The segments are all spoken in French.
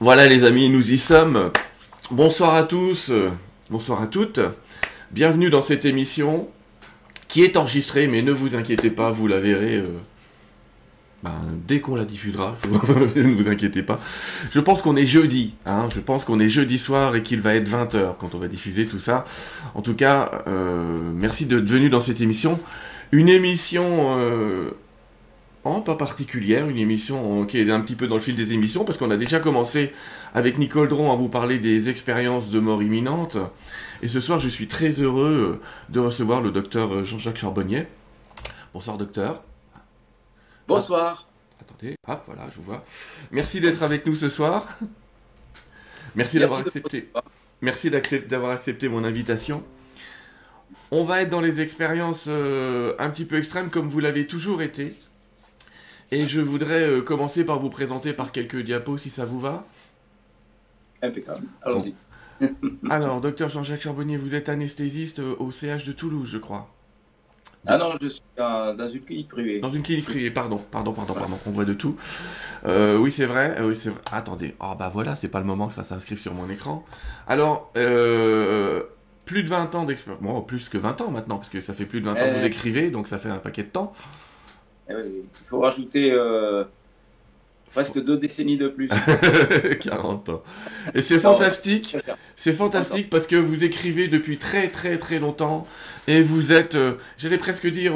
Voilà les amis, nous y sommes. Bonsoir à tous, euh, bonsoir à toutes. Bienvenue dans cette émission qui est enregistrée, mais ne vous inquiétez pas, vous la verrez euh, ben, dès qu'on la diffusera. ne vous inquiétez pas. Je pense qu'on est jeudi, hein, je pense qu'on est jeudi soir et qu'il va être 20h quand on va diffuser tout ça. En tout cas, euh, merci d'être venu dans cette émission. Une émission en pas particulière, une émission qui est un petit peu dans le fil des émissions, parce qu'on a déjà commencé avec Nicole Dron à vous parler des expériences de mort imminente. Et ce soir, je suis très heureux de recevoir le docteur Jean-Jacques Charbonnier. Bonsoir docteur. Bonsoir. Attendez, hop, voilà, je vous vois. Merci d'être avec nous ce soir. Merci d'avoir accepté. Merci d'avoir accepté mon invitation. On va être dans les expériences euh, un petit peu extrêmes comme vous l'avez toujours été. Et je voudrais euh, commencer par vous présenter par quelques diapos si ça vous va. Impeccable. Allons-y. Alors, docteur Jean-Jacques Charbonnier, vous êtes anesthésiste euh, au CH de Toulouse, je crois. Ah non, je suis dans une clinique privée. Dans une clinique privée, pardon, pardon, pardon, pardon, on voit de tout. oui, c'est vrai, oui, c'est vrai. Attendez, oh bah voilà, c'est pas le moment que ça s'inscrive sur mon écran. Alors, plus de 20 ans d'expérience. Bon, plus que 20 ans maintenant, parce que ça fait plus de 20 ans que vous écrivez, donc ça fait un paquet de temps. Eh il faut rajouter euh, presque deux décennies de plus. 40 ans. Et c'est fantastique. C'est fantastique parce que vous écrivez depuis très très très longtemps et vous êtes, euh, j'allais presque dire,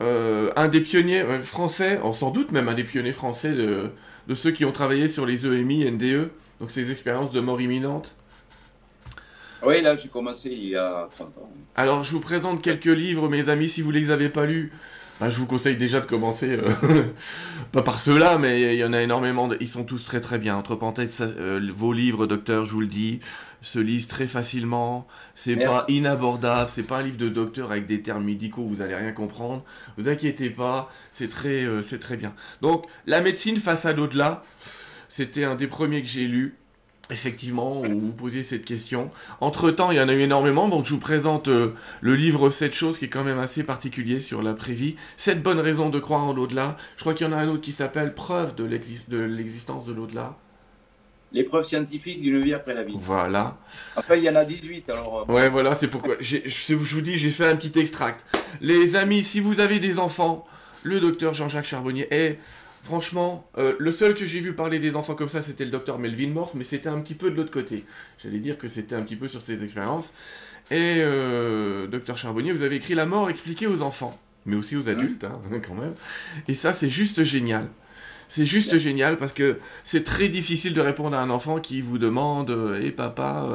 euh, un des pionniers français, sans doute même un des pionniers français de, de ceux qui ont travaillé sur les EMI, NDE, donc ces expériences de mort imminente. Oui, là, j'ai commencé il y a 30 ans. Alors, je vous présente quelques livres, mes amis, si vous ne les avez pas lus. Bah, je vous conseille déjà de commencer, euh, pas par ceux-là, mais il y en a énormément. Ils sont tous très très bien. Entre parenthèses, euh, vos livres, docteur, je vous le dis, se lisent très facilement. C'est pas inabordable. C'est pas un livre de docteur avec des termes médicaux. Vous allez rien comprendre. Vous inquiétez pas. C'est très, euh, c'est très bien. Donc, la médecine face à l'au-delà, c'était un des premiers que j'ai lu effectivement, où vous posiez cette question. Entre-temps, il y en a eu énormément, donc je vous présente euh, le livre 7 choses qui est quand même assez particulier sur la prévie. 7 bonnes raisons de croire en l'au-delà. Je crois qu'il y en a un autre qui s'appelle Preuve de l'existence de l'au-delà. Les preuves scientifiques d'une vie après la vie. Voilà. Après, il y en a 18, alors... Euh, ouais, voilà, c'est pourquoi... Je, je vous dis, j'ai fait un petit extract. Les amis, si vous avez des enfants, le docteur Jean-Jacques Charbonnier est Franchement, euh, le seul que j'ai vu parler des enfants comme ça, c'était le docteur Melvin Morse, mais c'était un petit peu de l'autre côté. J'allais dire que c'était un petit peu sur ses expériences. Et euh, docteur Charbonnier, vous avez écrit La mort expliquée aux enfants, mais aussi aux adultes, hein, quand même. Et ça, c'est juste génial. C'est juste génial parce que c'est très difficile de répondre à un enfant qui vous demande Hé eh, papa,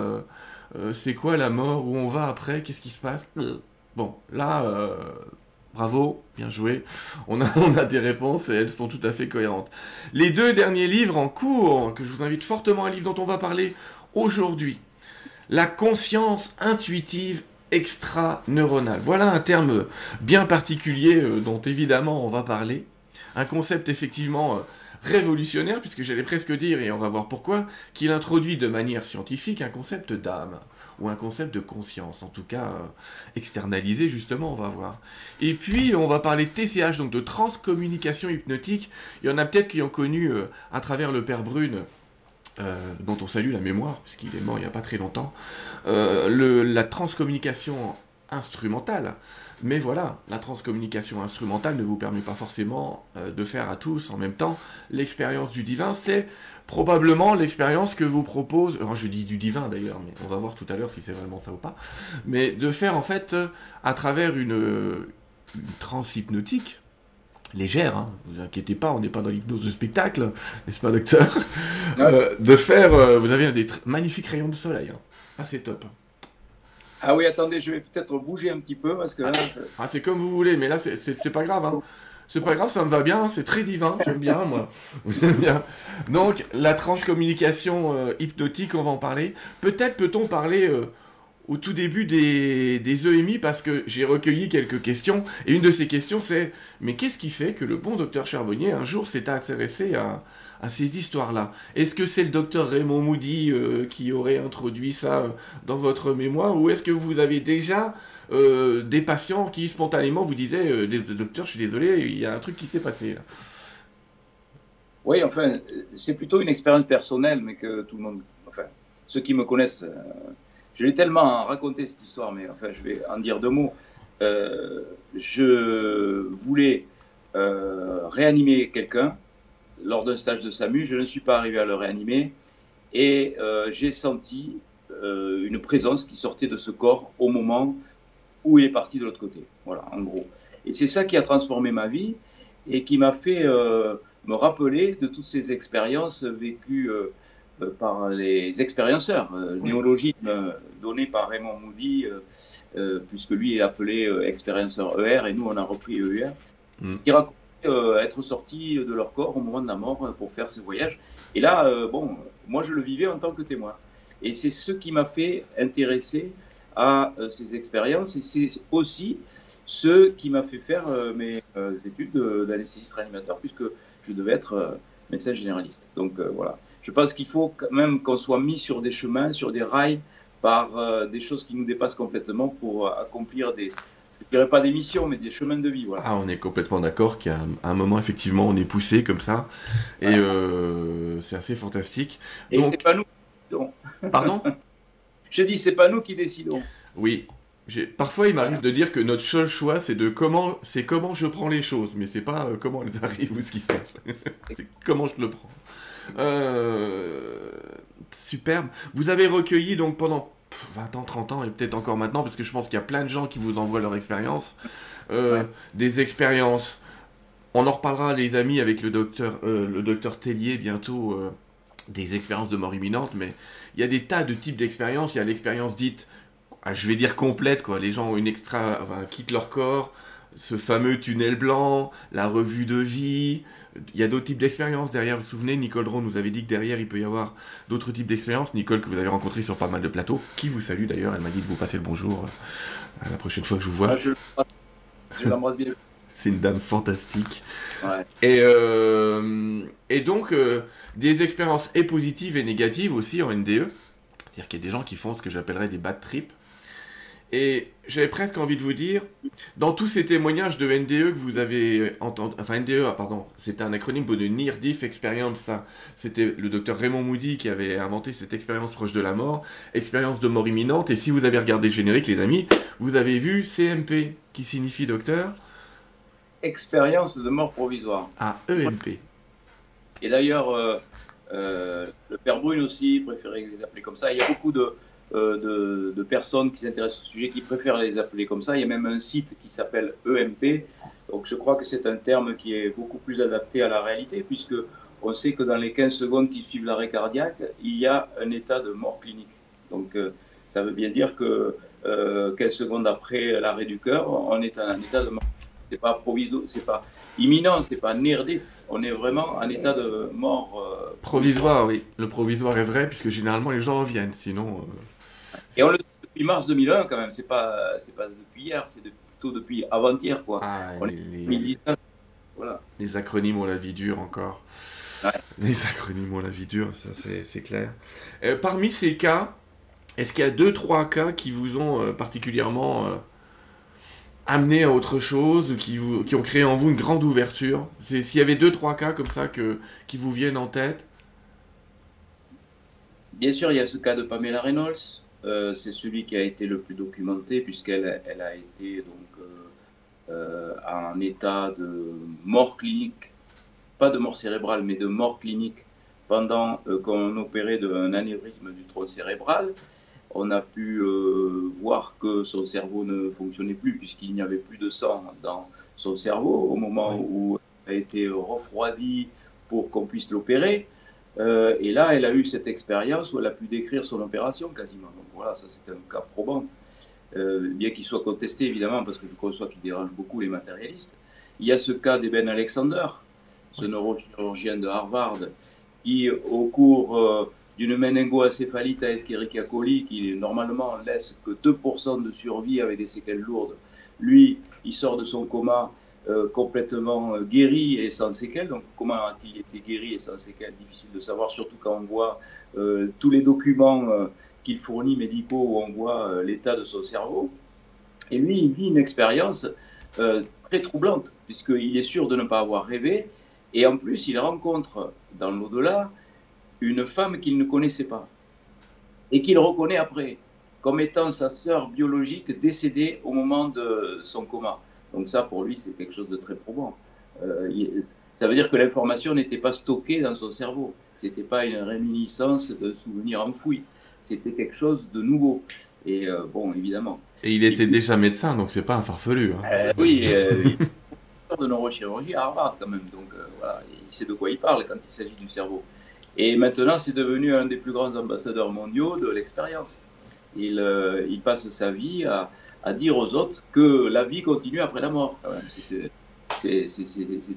euh, c'est quoi la mort? Où on va après? Qu'est-ce qui se passe? Bon, là, Bravo, bien joué. On a, des réponses et elles sont tout à fait cohérentes. Les deux derniers livres en cours, que je vous invite fortement à lire, dont on va parler aujourd'hui. La conscience intuitive extra-neuronale. Voilà un terme bien particulier euh, dont évidemment on va parler. Un concept effectivement euh, révolutionnaire, puisque j'allais presque dire, et on va voir pourquoi, qu'il introduit de manière scientifique un concept d'âme ou un concept de conscience, en tout cas euh, externalisé justement, on va voir. Et puis on va parler de TCH, donc de transcommunication hypnotique. Il y en a peut-être qui ont connu euh, à travers le père Brune. Euh, dont on salue la mémoire, puisqu'il est mort il n'y a pas très longtemps, le, la transcommunication instrumentale. Mais voilà, la transcommunication instrumentale ne vous permet pas forcément euh, de faire à tous en même temps l'expérience du divin. C'est probablement l'expérience que vous propose, alors je dis du divin d'ailleurs, mais on va voir tout à l'heure si c'est vraiment ça ou pas, mais de faire en fait à travers une, une transhypnotique, légère, hein, vous inquiétez pas, on n'est pas dans l'hypnose de spectacle, n'est-ce pas docteur? Euh, De faire, euh, vous avez des magnifiques rayons de soleil, hein. ah c'est top. Ah oui, attendez, je vais peut-être bouger un petit peu parce que là. Ah, c'est comme vous voulez, mais là, c'est pas grave. Hein. C'est pas grave, ça me va bien, c'est très divin, j'aime bien, moi. Bien. Donc, la tranche communication euh, hypnotique, on va en parler. Peut-être peut-on parler euh, au tout début des, des EMI parce que j'ai recueilli quelques questions. Et une de ces questions, c'est Mais qu'est-ce qui fait que le bon docteur Charbonnier, un jour, s'est intéressé à, à ces histoires-là. Est-ce que c'est le docteur Raymond Moody euh, qui aurait introduit ça euh, dans votre mémoire ou est-ce que vous avez déjà euh, des patients qui spontanément vous disaient Docteur, je suis désolé, il y a un truc qui s'est passé là Oui, enfin, c'est plutôt une expérience personnelle, mais que tout le monde, enfin, ceux qui me connaissent, je l'ai tellement raconté cette histoire, mais enfin, je vais en dire deux mots. Je voulais réanimer quelqu'un lors d'un stage de SAMU, je ne suis pas arrivé à le réanimer et j'ai senti une présence qui sortait de ce corps au moment où il est parti de l'autre côté. Voilà, en gros. Et c'est ça qui a transformé ma vie et qui m'a fait me rappeler de toutes ces expériences vécues euh, euh, par les expérienceurs. Euh, oui. Néologisme donné par Raymond Moody, puisque lui est appelé expérienceur ER et nous on a repris ER, mm. qui raconte être sortis de leur corps au moment de la mort pour faire ces voyages. Et là, bon, moi je le vivais en tant que témoin. Et c'est ce qui m'a fait intéresser à ces expériences et c'est aussi ce qui m'a fait faire mes études d'anesthésiste réanimateur, puisque je devais être euh, médecin généraliste. Donc euh, voilà. Je pense qu'il faut quand même qu'on soit mis sur des chemins, sur des rails, par euh, des choses qui nous dépassent complètement pour accomplir des, dirais pas des missions, mais des chemins de vie. Voilà. Ah, on est complètement d'accord qu'à un moment, effectivement, on est poussé comme ça. Et c'est assez fantastique. Et Donc... c'est pas nous qui décidons. Pardon? Je dis, c'est pas nous qui décidons. Oui, Parfois, il m'arrive de dire que notre seul choix, c'est de comment, c'est comment je prends les choses, mais c'est pas euh, comment elles arrivent ou ce qui se passe. c'est comment je le prends. Euh, superbe. Vous avez recueilli donc pendant 20 ans, 30 ans et peut-être encore maintenant, parce que je pense qu'il y a plein de gens qui vous envoient leur expérience, euh, des expériences. On en reparlera, les amis, avec le docteur, le docteur Tellier bientôt des expériences de mort imminente, mais il y a des tas de types d'expériences. Il y a l'expérience dite ah, je vais dire complète, quoi. Les gens ont une extra, enfin, quittent leur corps, ce fameux tunnel blanc, la revue de vie. Il y a d'autres types d'expériences derrière. Vous vous souvenez, Nicole Drone nous avait dit que derrière, il peut y avoir d'autres types d'expériences. Nicole, que vous avez rencontré sur pas mal de plateaux, qui vous salue d'ailleurs. Elle m'a dit de vous passer le bonjour euh, la prochaine fois que je vous vois. Ah, je, l'embrasse bien. C'est une dame fantastique. Ouais. Et, euh, et donc, euh, des expériences et positives et négatives aussi en NDE. C'est-à-dire qu'il y a des gens qui font ce que j'appellerais des bad trips. Et j'avais presque envie de vous dire, dans tous ces témoignages de NDE que vous avez entendu, enfin NDE, ah, pardon, c'était un acronyme de Near Diff Experience, ça. C'était le docteur Raymond Moody qui avait inventé cette expérience proche de la mort, expérience de mort imminente. Et si vous avez regardé le générique, les amis, vous avez vu CMP, qui signifie docteur Expérience de mort provisoire. Ah, EMP. Et d'ailleurs, euh, euh, le père Brune aussi préférait les appeler comme ça. Il y a beaucoup de, euh, de, personnes qui s'intéressent au sujet qui préfèrent les appeler comme ça. Il y a même un site qui s'appelle EMP. Donc je crois que c'est un terme qui est beaucoup plus adapté à la réalité puisque on sait que dans les 15 secondes qui suivent l'arrêt cardiaque, il y a un état de mort clinique. Donc euh, ça veut bien dire que 15 euh, secondes après l'arrêt du cœur, on est en état de mort. C'est pas provisoire, c'est pas imminent, c'est pas nérdif. On est vraiment en état de mort. provisoire, oui. Le provisoire est vrai puisque généralement les gens reviennent. Sinon. Et on le sait depuis mars 2001 quand même, c'est pas, c'est pas depuis hier, c'est plutôt depuis avant-hier quoi. Ah, les, voilà. les acronymes ont la vie dure encore. Les acronymes ont la vie dure, ça c'est clair. Euh, parmi ces cas, est-ce qu'il y a deux, trois cas qui vous ont euh, particulièrement euh, amené à autre chose, qui, vous, qui ont créé en vous une grande ouverture? S'il y avait deux, trois cas comme ça que, qui vous viennent en tête? Bien sûr, il y a ce cas de Pamela Reynolds, c'est celui qui a été le plus documenté puisqu'elle elle a été donc euh, euh, en état de mort clinique, pas de mort cérébrale, mais de mort clinique pendant qu'on opérait d'un anévrisme du tronc cérébral. On a pu voir que son cerveau ne fonctionnait plus puisqu'il n'y avait plus de sang dans son cerveau au moment où elle a été refroidi pour qu'on puisse l'opérer. Euh, et là, elle a eu cette expérience où elle a pu décrire son opération quasiment. Donc voilà, ça c'était un cas probant, euh, bien qu'il soit contesté évidemment, parce que je conçois qu'il dérange beaucoup les matérialistes. Il y a ce cas d'Eben Alexander, ce neurochirurgien de Harvard, qui au cours euh, d'une méningoencéphalite à Escherichia coli, qui normalement laisse que 2% de survie avec des séquelles lourdes, lui, il sort de son coma euh, complètement euh, guéri et sans séquelles. Donc, comment a-t-il été guéri et sans séquelles? Difficile de savoir, surtout quand on voit euh, tous les documents qu'il fournit médicaux où on voit l'état de son cerveau. Et lui, il vit une expérience très troublante, puisqu'il est sûr de ne pas avoir rêvé. Et en plus, il rencontre dans l'au-delà une femme qu'il ne connaissait pas et qu'il reconnaît après comme étant sa sœur biologique décédée au moment de son coma. Donc ça, pour lui, c'est quelque chose de très probant. Euh, ça veut dire que l'information n'était pas stockée dans son cerveau. C'était pas une réminiscence de souvenirs enfouis. C'était quelque chose de nouveau. Et euh, bon, évidemment. Et il était déjà médecin, donc c'est pas un farfelu. Hein. Euh, oui, il de neurochirurgie à Harvard quand même. Donc voilà, il sait de quoi il parle quand il s'agit du cerveau. Et maintenant, c'est devenu un des plus grands ambassadeurs mondiaux de l'expérience. Il, euh, il, passe sa vie à, à, dire aux autres que la vie continue après la mort. C'est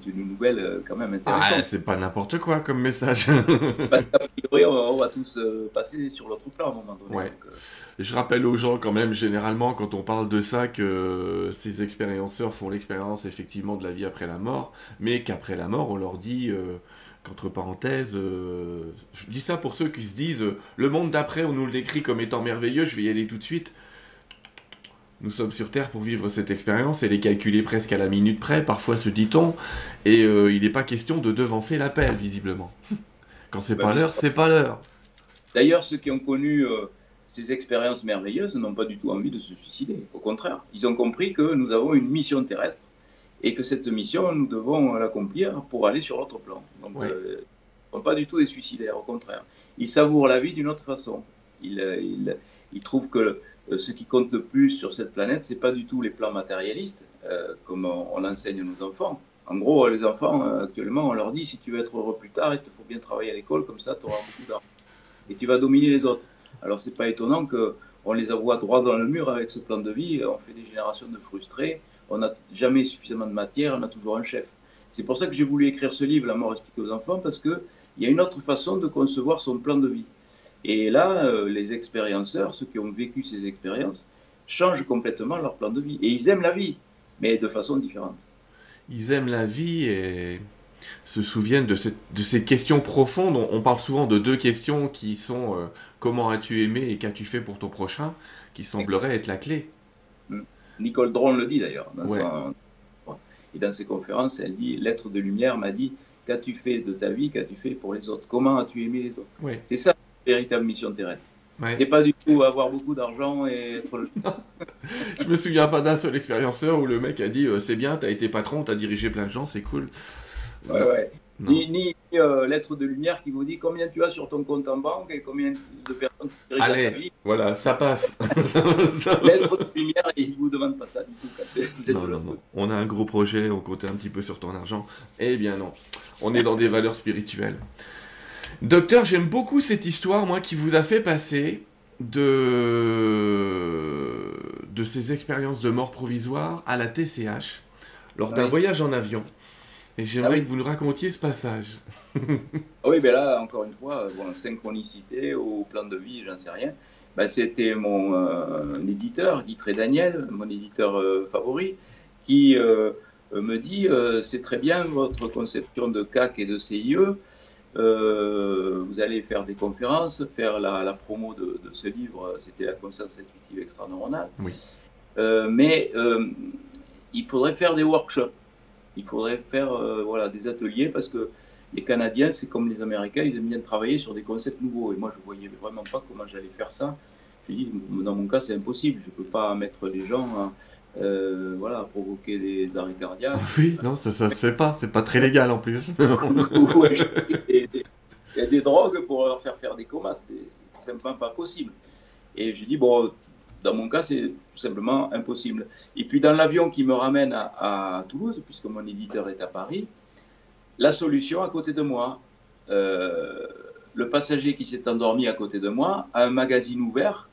une nouvelle euh, quand même intéressante. Ah, c'est pas n'importe quoi comme message. Parce qu'à priori, on, va tous euh, passer sur l'autre plan à un moment donné. Ouais. Je rappelle aux gens quand même, généralement, quand on parle de ça, que ces expérienceurs font l'expérience effectivement de la vie après la mort, mais qu'après la mort, on leur dit entre parenthèses, euh, je dis ça pour ceux qui se disent euh, le monde d'après, on nous le décrit comme étant merveilleux, je vais y aller tout de suite. Nous sommes sur Terre pour vivre cette expérience, elle est calculée presque à la minute près, parfois se dit-on, et euh, il n'est pas question de devancer l'appel, visiblement. Quand c'est pas l'heure, c'est pas l'heure. D'ailleurs, ceux qui ont connu ces expériences merveilleuses n'ont pas du tout envie de se suicider. Au contraire, ils ont compris que nous avons une mission terrestre et que cette mission, nous devons l'accomplir pour aller sur l'autre plan. Donc, ils ne sont pas du tout des suicidaires, au contraire. Ils savourent la vie d'une autre façon. Ils, euh, ils, ils, trouvent que euh, ce qui compte le plus sur cette planète, c'est pas du tout les plans matérialistes, euh, comme on, l'enseigne à nos enfants. En gros, les enfants, actuellement, on leur dit si tu veux être heureux plus tard, il te faut bien travailler à l'école, comme ça, tu auras beaucoup d'argent. Et tu vas dominer les autres. Alors, c'est pas étonnant qu'on les envoie droit dans le mur avec ce plan de vie. On fait des générations de frustrés on n'a jamais suffisamment de matière, on a toujours un chef. C'est pour ça que j'ai voulu écrire ce livre, La mort expliquée aux enfants, parce qu'il y a une autre façon de concevoir son plan de vie. Et là, euh, les expérienceurs, ceux qui ont vécu ces expériences, changent complètement leur plan de vie. Et ils aiment la vie, mais de façon différente. Ils aiment la vie et se souviennent de, ces questions profondes. On, parle souvent de deux questions qui sont euh, comment as-tu aimé et qu'as-tu fait pour ton prochain, qui sembleraient être la clé. Nicole Dron le dit d'ailleurs. Et dans ses conférences, elle dit L'être de lumière m'a dit Qu'as-tu fait de ta vie Qu'as-tu fait pour les autres? Comment as-tu aimé les autres? C'est ça véritable mission terrestre. C'est pas du tout avoir beaucoup d'argent et être le. Je me souviens pas d'un seul expérienceur où le mec a dit euh, C'est bien, t'as été patron, t'as dirigé plein de gens, c'est cool. Ouais, ouais ni, ni euh, lettre de lumière qui vous dit combien tu as sur ton compte en banque et combien de personnes qui Allez, ta vie. voilà, ça passe. lettre de lumière, ils ne vous demandent pas ça du tout. non, non, non. On a un gros projet, on compte un petit peu sur ton argent. Eh bien non, on est dans des valeurs spirituelles. Docteur, j'aime beaucoup cette histoire, moi, qui vous a fait passer de, de ces expériences de mort provisoire à la TCH lors d'un voyage en avion. Et j'aimerais ah que vous nous racontiez ce passage. Ah oui, ben là, encore une fois, bon, synchronicité au plan de vie, j'en sais rien. Ben, C'était mon euh, éditeur, Guy Daniel, mon éditeur euh, favori, qui euh, me dit c'est très bien votre conception de CAC et de CIE. Vous allez faire des conférences, faire la, promo de, de, ce livre, c'était la conscience intuitive extra-neuronale. Oui. mais il faudrait faire des workshops il faudrait faire euh, voilà, des ateliers parce que les Canadiens, c'est comme les Américains, ils aiment bien travailler sur des concepts nouveaux. Et moi, je ne voyais vraiment pas comment j'allais faire ça. Je dis, dans mon cas, c'est impossible. Je ne peux pas mettre les gens à, euh, voilà, provoquer des arrêts cardiaques. Oui, non, ça ne se fait pas. C'est pas très légal en plus. il y a des drogues pour leur faire faire des comas. C'est tout simplement pas possible. Et je dis, bon, dans mon cas, c'est tout simplement impossible. Et puis dans l'avion qui me ramène à, Toulouse, puisque mon éditeur est à Paris, la solution à côté de moi, euh, le passager qui s'est endormi à côté de moi a un magazine ouvert.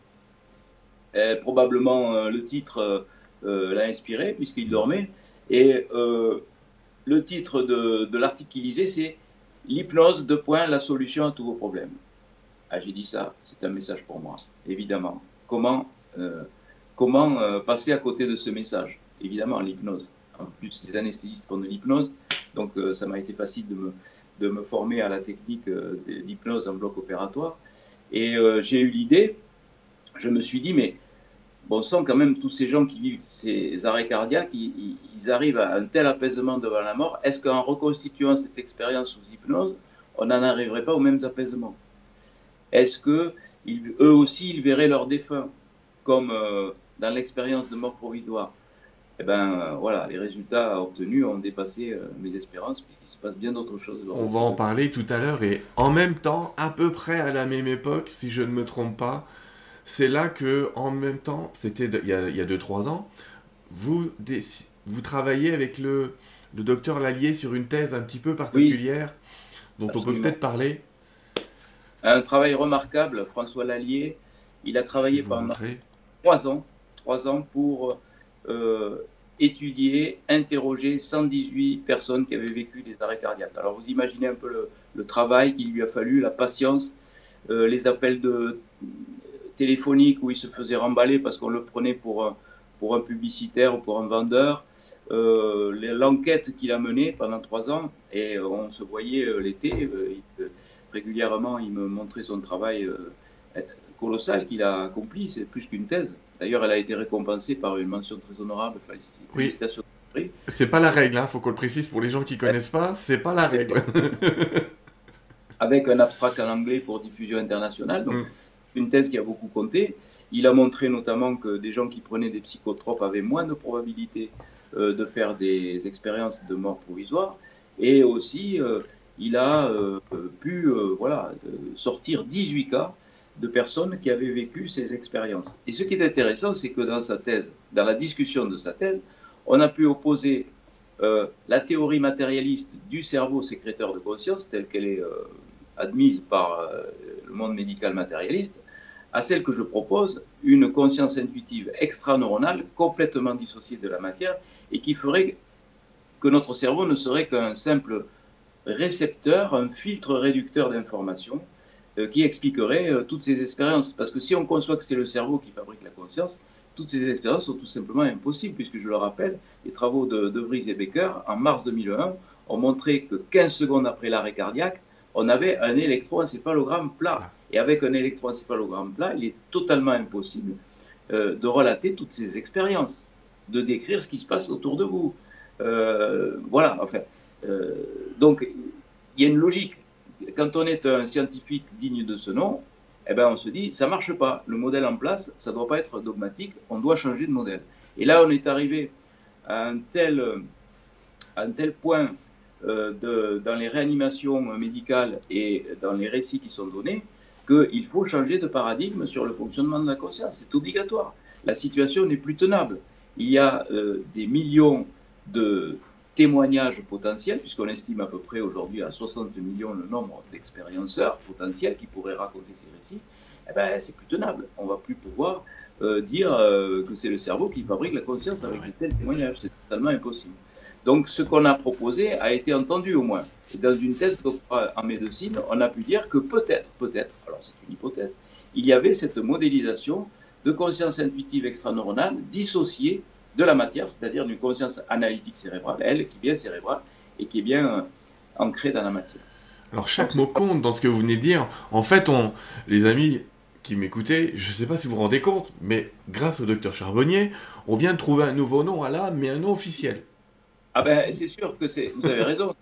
Et probablement euh, le titre l'a inspiré puisqu'il dormait. Et le titre de, l'article qu'il lisait, c'est L'hypnose, de point, la solution à tous vos problèmes. Ah, j'ai dit ça, c'est un message pour moi, évidemment. Comment euh, comment euh, passer à côté de ce message? Évidemment, l'hypnose. En plus, les anesthésistes font de l'hypnose, donc euh, ça m'a été facile de me, de me former à la technique d'hypnose en bloc opératoire. Et j'ai eu l'idée, je me suis dit, mais bon sang, quand même, tous ces gens qui vivent ces arrêts cardiaques, ils, arrivent à un tel apaisement devant la mort. Est-ce qu'en reconstituant cette expérience sous hypnose, on n'en arriverait pas aux mêmes apaisements? Est-ce que eux aussi, ils verraient leurs défunts, comme euh, dans l'expérience de mort provisoire? Eh ben euh, voilà, les résultats obtenus ont dépassé euh, mes espérances puisqu'il se passe bien d'autres choses. On va en parler tout à l'heure et en même temps, à peu près à la même époque, si je ne me trompe pas, c'est là que, en même temps, c'était il y a 2-3 ans, vous, vous travaillez avec le, le docteur Lallier sur une thèse un petit peu particulière dont on peut peut-être parler. Un travail remarquable, François Lallier. Il a travaillé pendant 3 ans, 3 ans pour euh, étudier, interroger 118 personnes qui avaient vécu des arrêts cardiaques. Alors vous imaginez un peu le, travail qu'il lui a fallu, la patience, euh, les appels de, téléphoniques où il se faisait remballer parce qu'on le prenait pour un, pour un publicitaire ou pour un vendeur. Euh, l'enquête qu'il a menée pendant trois ans, et on se voyait l'été, régulièrement il me montrait son travail colossal qu'il a accompli, c'est plus qu'une thèse. D'ailleurs, elle a été récompensée par une mention très honorable. Félicitations. Oui. C'est pas la règle, il hein, faut qu'on le précise pour les gens qui connaissent pas, c'est pas la règle. Avec un abstract en anglais pour diffusion internationale, donc mm. Une thèse qui a beaucoup compté. Il a montré notamment que des gens qui prenaient des psychotropes avaient moins de probabilité euh, de faire des expériences de mort provisoire. Et aussi, euh, il a euh, pu voilà, sortir 18 cas de personnes qui avaient vécu ces expériences. Et ce qui est intéressant, c'est que dans sa thèse, dans la discussion de sa thèse, on a pu opposer la théorie matérialiste du cerveau sécréteur de conscience, telle qu'elle est admise par le monde médical matérialiste, à celle que je propose, une conscience intuitive extraneuronale complètement dissociée de la matière et qui ferait que notre cerveau ne serait qu'un simple récepteur, un filtre réducteur d'informations euh, qui expliquerait euh, toutes ces expériences. Parce que si on conçoit que c'est le cerveau qui fabrique la conscience, toutes ces expériences sont tout simplement impossibles, puisque je le rappelle, les travaux de, de Vries et Becker, en mars 2001, ont montré que 15 secondes après l'arrêt cardiaque, on avait un électroencéphalogramme plat. Et avec un électroencéphalogramme plat, il est totalement impossible euh, de relater toutes ces expériences, de décrire ce qui se passe autour de vous. voilà, enfin. donc, il y a une logique quand on est un scientifique digne de ce nom, eh ben on se dit, ça marche pas. Le modèle en place, ça doit pas être dogmatique. On doit changer de modèle. Et là, on est arrivé à un tel, un tel point euh, de, dans les réanimations médicales et dans les récits qui sont donnés qu'il faut changer de paradigme sur le fonctionnement de la conscience. C'est obligatoire. La situation n'est plus tenable. Il y a euh, des millions de témoignages potentiels, puisqu'on estime à peu près aujourd'hui à 60 millions le nombre d'expérienceurs potentiels qui pourraient raconter ces récits, eh ben, c'est plus tenable. On va plus pouvoir euh, dire euh, que c'est le cerveau qui fabrique la conscience avec de tels témoignages. C'est totalement impossible. Donc, ce qu'on a proposé a été entendu au moins. Et dans une thèse en médecine, on a pu dire que peut-être, peut-être, alors c'est une hypothèse, il y avait cette modélisation de conscience intuitive extraneuronale dissociée de la matière, c'est-à-dire d'une conscience analytique cérébrale, elle qui est bien cérébrale et qui est bien euh, ancrée dans la matière. Alors chaque mot compte dans ce que vous venez de dire. En fait, on, les amis qui m'écoutaient, je ne sais pas si vous vous rendez compte, mais grâce au docteur Charbonnier, on vient de trouver un nouveau nom à l'âme, mais un nom officiel. Ah ben c'est sûr que c'est, vous avez raison,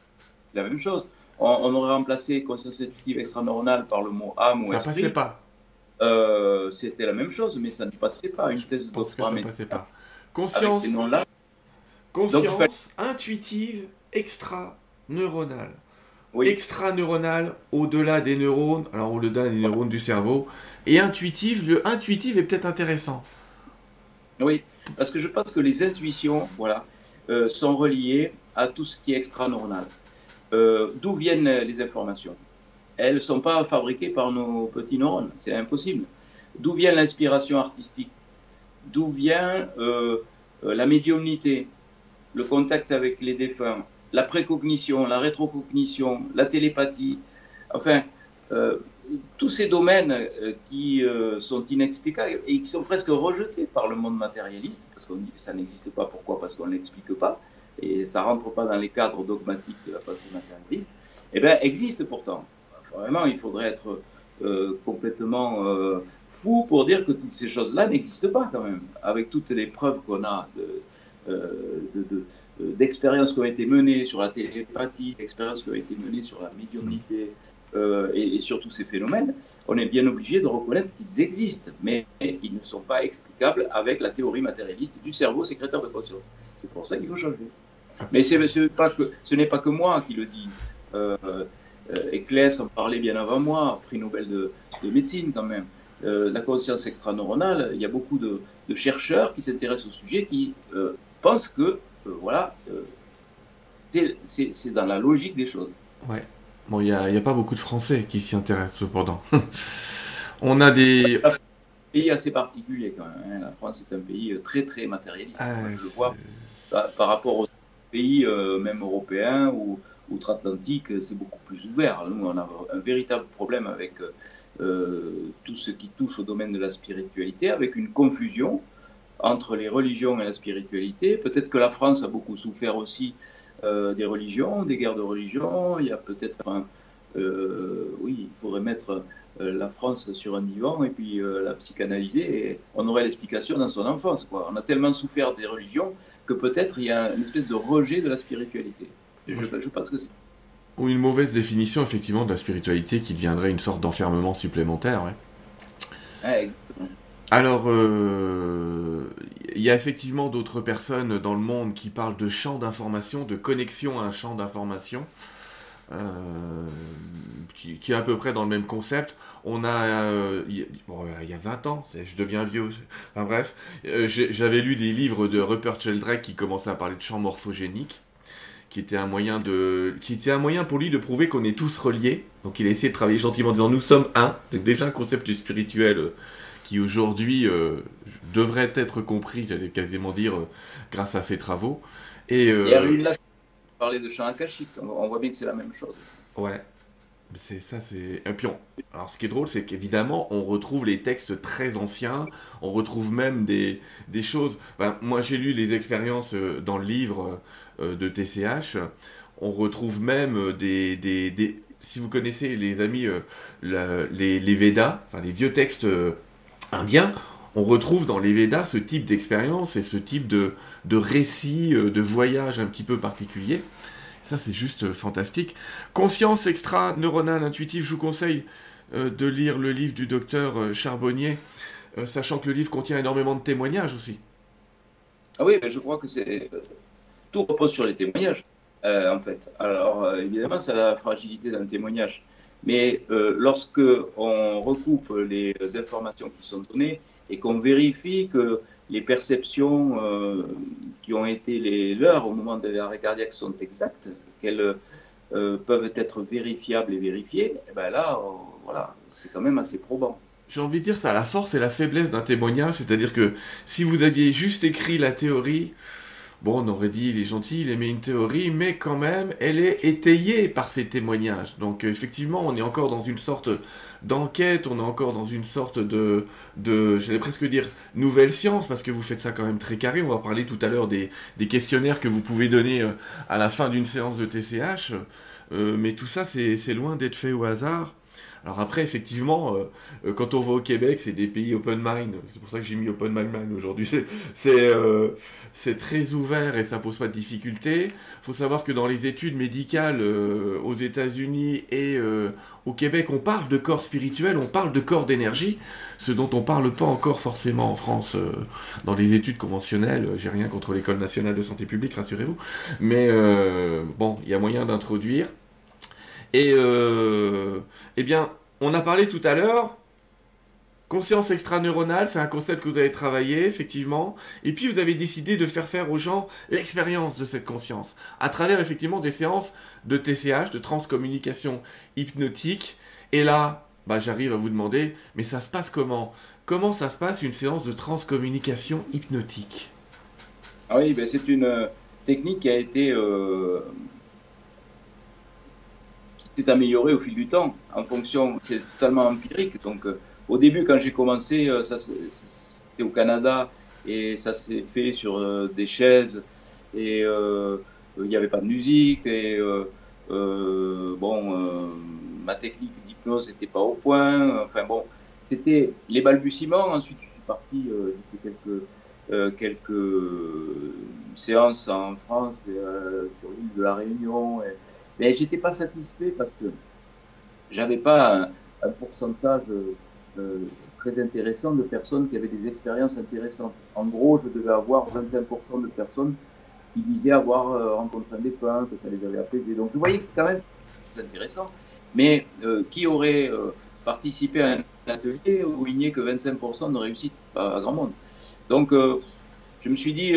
la même chose. On, aurait remplacé conscience intuitive extraneuronale par le mot âme ou ça esprit. Ça passait pas. Euh, c'était la même chose, mais ça ne passait pas. Une thèse de doctorat passait pas. Conscience, conscience intuitive extra-neuronale. Extra-neuronale, au-delà des neurones, alors au-delà des neurones du cerveau. Et intuitive, le intuitive est peut-être intéressant. Oui, parce que je pense que les intuitions, voilà, euh, sont reliées à tout ce qui est extra-neuronal. Euh, d'où viennent les informations? Elles ne sont pas fabriquées par nos petits neurones, c'est impossible. D'où vient l'inspiration artistique? D'où vient euh, la médiumnité, le contact avec les défunts, la précognition, la rétrocognition, la télépathie, enfin, tous ces domaines qui sont inexplicables et qui sont presque rejetés par le monde matérialiste, parce qu'on dit que ça n'existe pas, pourquoi? Parce qu'on ne l'explique pas, et ça ne rentre pas dans les cadres dogmatiques de la pensée matérialiste, eh bien, existent pourtant. Vraiment, il faudrait être complètement fou pour dire que toutes ces choses-là n'existent pas quand même, avec toutes les preuves qu'on a d'expériences de, qui ont été menées sur la télépathie, d'expériences qui ont été menées sur la médiumnité et, et, sur tous ces phénomènes, on est bien obligé de reconnaître qu'ils existent, mais ils ne sont pas explicables avec la théorie matérialiste du cerveau sécrétaire de conscience. C'est pour ça qu'il faut changer. Mais ce n'est pas que moi qui le dis. Euh, euh en parlait bien avant moi, prix Nobel de, médecine quand même. Euh, la conscience extraneuronale, il y a beaucoup de, chercheurs qui s'intéressent au sujet qui euh, pensent que, voilà, c'est dans la logique des choses. Ouais. Bon, il n'y a, a, pas beaucoup de Français qui s'y intéressent cependant. On a des. Un pays assez particulier quand même. Hein. La France est un pays très très matérialiste. Ah, je le vois par rapport aux pays, euh, même européens ou outre-Atlantique, c'est beaucoup plus ouvert. Nous, on a un véritable problème avec euh, tout ce qui touche au domaine de la spiritualité, avec une confusion entre les religions et la spiritualité. Peut-être que la France a beaucoup souffert aussi euh, des religions, des guerres de religion. Il y a peut-être oui, il faudrait mettre la France sur un divan et puis la psychanalyser et on aurait l'explication dans son enfance. Quoi. On a tellement souffert des religions que peut-être il y a une espèce de rejet de la spiritualité. Je, je pense que c'est. Ou une mauvaise définition, effectivement, de la spiritualité qui deviendrait une sorte d'enfermement supplémentaire. Ouais. exactement. Alors, euh, il y a effectivement d'autres personnes dans le monde qui parlent de champ d'information, de connexion à un champ d'information. Euh, qui, est à peu près dans le même concept. On a, euh, il, y a 20 ans, je deviens vieux. Enfin bref, euh, j'avais lu des livres de Rupert Sheldrake qui commençaient à parler de champ morphogénique, qui était un moyen de, qui était un moyen pour lui de prouver qu'on est tous reliés. Donc il a essayé de travailler gentiment en disant nous sommes un. Donc déjà un concept spirituel qui aujourd'hui devrait être compris, j'allais quasiment dire, grâce à ses travaux. Et, parler de champ akashique. On voit bien que c'est la même chose. Ouais. C'est ça, c'est un pion. Alors, ce qui est drôle, c'est qu'évidemment, on retrouve les textes très anciens. On retrouve même des, des choses. moi, j'ai lu les expériences euh, dans le livre euh, de TCH. On retrouve même euh, des, des, des si vous connaissez les amis, les, les, Védas, enfin les vieux textes indiens, on retrouve dans les Védas ce type d'expérience et ce type de, de récit, euh, de voyage un petit peu particulier. Ça, c'est juste euh, fantastique. Conscience extra-neuronale intuitive, je vous conseille euh, de lire le livre du docteur Charbonnier, sachant que le livre contient énormément de témoignages aussi. Ah oui, je crois que c'est tout repose sur les témoignages, en fait. Alors, évidemment, c'est la fragilité d'un témoignage. Mais lorsque on recoupe les informations qui sont données, et qu'on vérifie que les perceptions euh, qui ont été les leurs au moment de l'arrêt cardiaque sont exactes, qu'elles euh, peuvent être vérifiables et vérifiées, eh ben là, euh, voilà, c'est quand même assez probant. J'ai envie de dire ça, la force et la faiblesse d'un témoignage, c'est-à-dire que si vous aviez juste écrit la théorie, Bon, on aurait dit, il est gentil, il émet une théorie, mais quand même, elle est étayée par ses témoignages. Donc, effectivement, on est encore dans une sorte d'enquête, on est encore dans une sorte de, de j'allais presque dire, nouvelle science, parce que vous faites ça quand même très carré. On va parler tout à l'heure des, des, questionnaires que vous pouvez donner euh, à la fin d'une séance de TCH. Euh, mais tout ça, c'est loin d'être fait au hasard. Alors après, effectivement, euh, euh, quand on va au Québec, c'est des pays open mind. C'est pour ça que j'ai mis open mind aujourd'hui. Euh, c'est très ouvert et ça pose pas de difficultés. Faut savoir que dans les études médicales aux États-Unis et au Québec, on parle de corps spirituel, on parle de corps d'énergie, ce dont on parle pas encore forcément en France dans les études conventionnelles. J'ai rien contre l'école nationale de santé publique, rassurez-vous. Mais bon, il y a moyen d'introduire. Et euh, eh bien, on a parlé tout à l'heure. Conscience extraneuronale, c'est un concept que vous avez travaillé, effectivement. Et puis, vous avez décidé de faire faire aux gens l'expérience de cette conscience, à travers, effectivement, des séances de TCH, de transcommunication hypnotique. Et là, bah, j'arrive à vous demander, mais ça se passe comment? Comment ça se passe une séance de transcommunication hypnotique? Ah Oui, ben, c'est une euh, technique qui a été euh, s'est amélioré au fil du temps, en fonction, c'est totalement empirique. Donc, euh, au début, quand j'ai commencé, euh, c'était au Canada et ça s'est fait sur euh, des chaises et il n'y avait pas de musique et bon, ma technique d'hypnose n'était pas au point. Enfin bon, c'était les balbutiements. Ensuite, je suis parti, j'ai fait quelques, quelques séances en France, sur l'île de la Réunion. mais j'étais pas satisfait parce que j'avais pas un, pourcentage très intéressant de personnes qui avaient des expériences intéressantes. En gros, je devais avoir 25% de personnes qui disaient avoir euh, rencontré un défunt, que ça les avait apaisés. Donc je voyais quand même c'est intéressant. Mais euh, qui aurait euh, participé à un atelier où il n'y ait que 25% de réussite? Pas grand monde. Donc je me suis dit,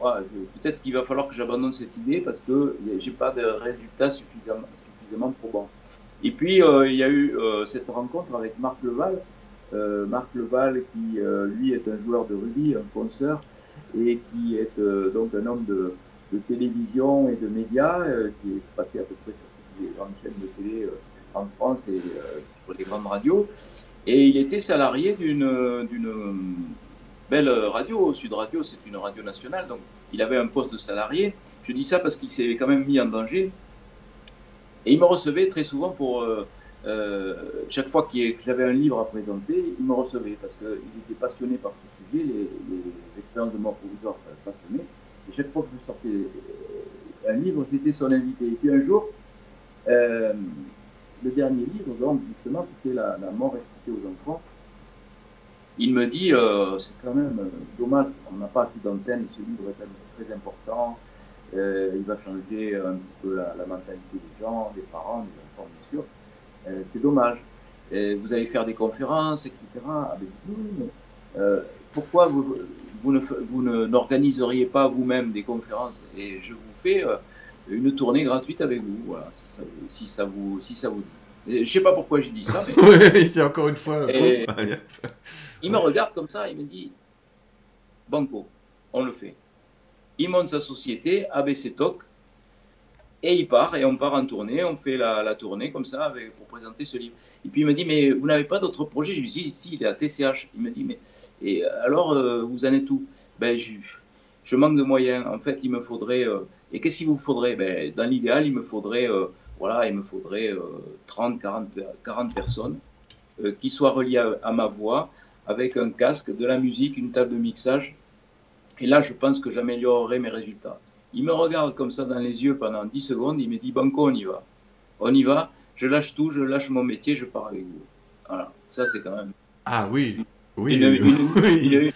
peut-être qu'il va falloir que j'abandonne cette idée parce que j'ai pas de résultats suffisamment, probants. Et puis, il y a eu cette rencontre avec Marc Leval. Marc Leval, qui lui est un joueur de rugby, un fonceur, et qui est euh, donc un homme de, télévision et de médias, euh, qui est passé à peu près sur toutes les grandes chaînes de télé euh, en France et sur les grandes radios. Et il était salarié d'une belle radio. Sud Radio, c'est une radio nationale, donc il avait un poste de salarié. Je dis ça parce qu'il s'est quand même mis en danger. Et il me recevait très souvent pour euh, chaque fois que j'avais un livre à présenter, il me recevait parce qu'il était passionné par ce sujet, les, expériences de mort provisoire, ça le passionnait. Et chaque fois que je sortais euh, un livre, j'étais son invité. Et puis un jour, euh, le dernier livre, donc, justement, c'était la, mort expliquée aux enfants. Il me dit, c'est quand même dommage, on n'a pas assez d'antenne, ce livre est très important, il va changer un peu la, la mentalité des gens, des parents, des enfants, bien sûr. Euh, c'est dommage. vous allez faire des conférences, etc. Ah, ben, oui, euh, pourquoi vous, vous n'organiseriez pas vous-même des conférences? Et je vous fais euh, une tournée gratuite avec vous, voilà, si, ça, si, ça, vous, si ça vous dit. Je ne sais pas pourquoi j'ai dit ça, mais. oui, c'est encore une fois. il me regarde comme ça, il me dit Banco, on le fait. Il monte sa société, ABC Talk, et il part, et on part en tournée, on fait la, tournée comme ça avec, pour présenter ce livre. Et puis il me dit, mais vous n'avez pas d'autres projets? Je lui dis, si, il est à TCH. Il me dit, mais et alors, euh, vous en êtes où? Ben, je, je, manque de moyens. En fait, il me faudrait. Euh, et qu'est-ce qu'il vous faudrait ben, Dans l'idéal, il me faudrait, euh, voilà, il me faudrait 30, 40, 40 personnes qui soient reliées à, à, ma voix, avec un casque, de la musique, une table de mixage. Et là, je pense que j'améliorerai mes résultats. Il me regarde comme ça dans les yeux pendant 10 secondes, il me dit Banco, on y va. On y va, je lâche tout, je lâche mon métier, je pars avec vous. Voilà, ça c'est quand même. Ah oui, oui. Il a eu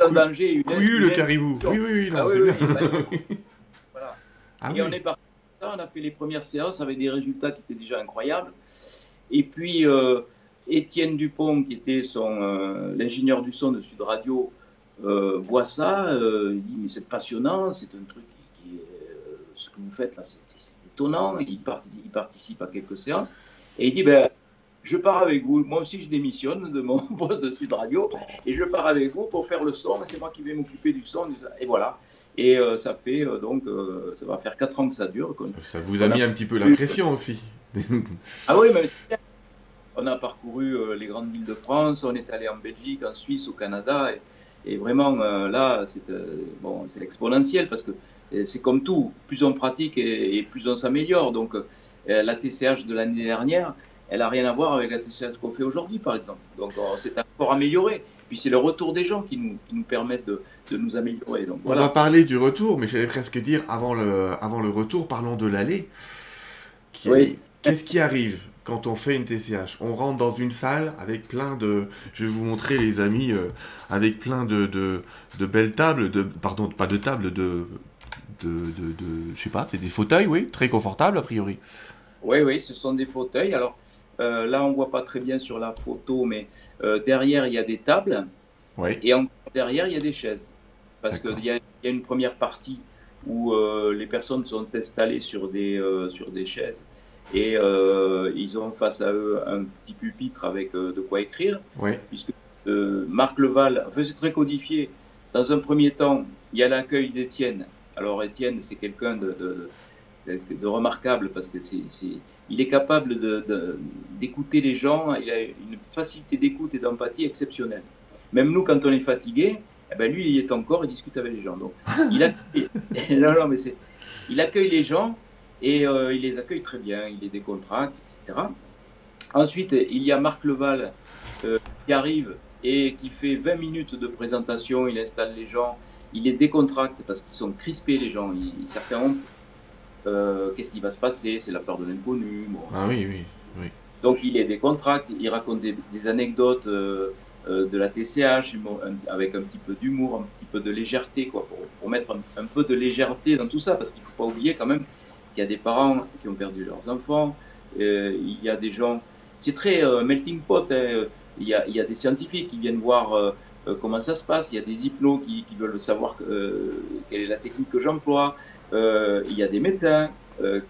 un danger. Une, oui, le caribou. Oui, oui, oui. Non, ah, oui, oui voilà. Ah et on est parti, on a fait les premières séances avec des résultats qui étaient déjà incroyables. Et puis, euh, Étienne Dupont, qui était son euh, l'ingénieur du son de Sud Radio, euh, voit ça, il dit mais c'est passionnant, c'est un truc ce que vous faites là, c'est étonnant. Il, il, participe à quelques séances et il dit ben, Je pars avec vous. Moi aussi, je démissionne de mon poste de Sud Radio et je pars avec vous pour faire le son. C'est moi qui vais m'occuper du son. Et voilà. Et euh, ça fait euh, donc, euh, ça va faire 4 ans que ça dure. Ça vous a mis un petit peu la pression aussi. ah oui, mais on a parcouru les grandes villes de France, on est allé en Belgique, en Suisse, au Canada. Et, vraiment, là, c'est bon, exponentiel parce que c'est comme tout, plus on pratique et, plus on s'améliore. Donc la TCH de l'année dernière, elle n'a rien à voir avec la TCH qu'on fait aujourd'hui, par exemple. Donc c'est encore amélioré. Puis c'est le retour des gens qui nous, qui nous permettent de, de, nous améliorer. Donc, voilà. On va parler du retour, mais j'allais presque dire, avant le, avant le retour, parlons de l'aller. Qu'est-ce qui arrive quand on fait une TCH. On rentre dans une salle avec plein de, je vais vous montrer les amis, euh, avec plein de, de, de, belles tables, de, pardon, pas de tables, de, de, de, je sais pas, c'est des fauteuils, oui, très confortables a priori. Oui, oui, ce sont des fauteuils. Alors euh, là, on voit pas très bien sur la photo, mais euh, derrière, il y a des tables. Oui. Et encore derrière, il y a des chaises. Parce qu'il y, a une première partie où euh, les personnes sont installées sur des, sur des chaises et ils ont face à eux un petit pupitre avec de quoi écrire. Oui. Puisque Marc Leval, enfin, c'est très codifié. Dans un premier temps, il y a l'accueil d'Étienne alors Étienne, c'est quelqu'un de, de, remarquable parce que c'est, il est capable d'écouter les gens, il a une facilité d'écoute et d'empathie exceptionnelle. Même nous, quand on est fatigué, eh ben lui, il y est encore, il discute avec les gens. Donc, il accueille, non, non, mais c'est, il accueille les gens et euh, il les accueille très bien, il les décontracte, etc. Ensuite, il y a Marc Leval qui arrive et qui fait 20 minutes de présentation, il installe les gens, il les décontracte parce qu'ils sont crispés les gens, ils, certains ont euh, qu'est-ce qui va se passer, c'est la peur de l'inconnu. ah oui, oui, oui. Donc il les décontracte, il raconte des, anecdotes euh, euh, de la TCH avec un petit peu d'humour, un petit peu de légèreté, quoi, pour, mettre un, peu de légèreté dans tout ça, parce qu'il ne faut pas oublier quand même qu'il y a des parents qui ont perdu leurs enfants, il y a des gens, c'est très melting pot, hein, il y, a, il y, a, des scientifiques qui viennent voir comment ça se passe, il y a des hypnos qui, qui veulent savoir quelle est la technique que j'emploie, il y a des médecins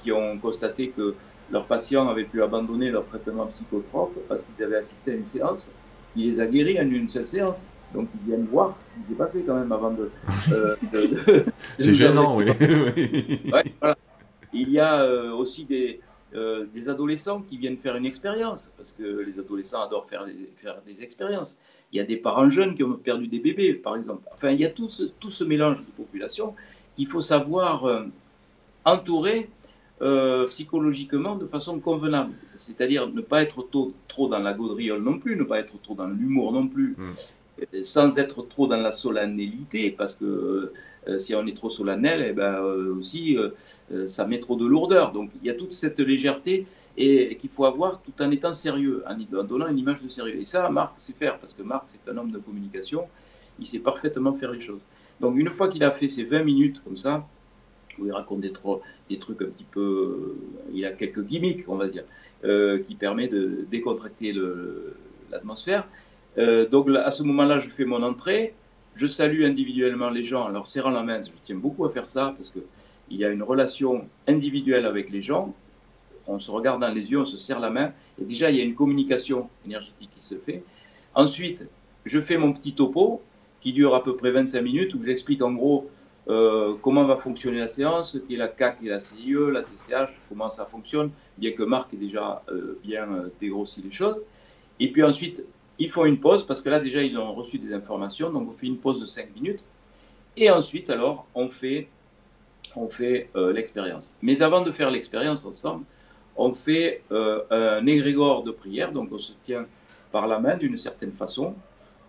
qui ont constaté que leurs patients avaient pu abandonner leur traitement psychotrope parce qu'ils avaient assisté à une séance qui les a guéris en une seule séance. Donc ils viennent voir ce qui s'est passé quand même avant de... C'est gênant, oui. Il y a aussi des, euh, des adolescents qui viennent faire une expérience, parce que les adolescents adorent faire des, faire des expériences. Il y a des parents jeunes qui ont perdu des bébés, par exemple. Enfin, il y a tout ce, tout ce mélange de population qu'il faut savoir euh, entourer euh, psychologiquement de façon convenable. C'est-à-dire ne pas être trop, trop, dans la gaudriole non plus, ne pas être trop dans l'humour non plus, hmm. sans être trop dans la solennalité, parce que euh, si on est trop solennel, eh ben, euh, aussi, euh, ça met trop de lourdeur. Donc il y a toute cette légèreté et, qu'il faut avoir tout en étant sérieux, en, donnant une image de sérieux. Et ça, Marc sait faire, parce que Marc, c'est un homme de communication, il sait parfaitement faire les choses. Donc une fois qu'il a fait ces 20 minutes comme ça, où il raconte des, trucs un petit peu, il a quelques gimmicks, on va dire, qui permet de décontracter l'atmosphère. donc à ce moment-là, je fais mon entrée, je salue individuellement les gens en leur serrant la main. Je tiens beaucoup à faire ça parce qu'il y a une relation individuelle avec les gens. On se regarde dans les yeux, on se serre la main. Et déjà, il y a une communication énergétique qui se fait. Ensuite, je fais mon petit topo qui dure à peu près 25 minutes où j'explique en gros euh, comment va fonctionner la séance, ce qu'est la CAC la CIE, la TCH, comment ça fonctionne, bien que Marc ait déjà euh, bien euh, dégrossi les choses. Et puis ensuite, ils font une pause parce que là déjà ils ont reçu des informations, donc on fait une pause de 5 minutes. Et ensuite alors on fait, on fait l'expérience. Mais avant de faire l'expérience ensemble, on fait un égrégore de prière, donc on se tient par la main d'une certaine façon.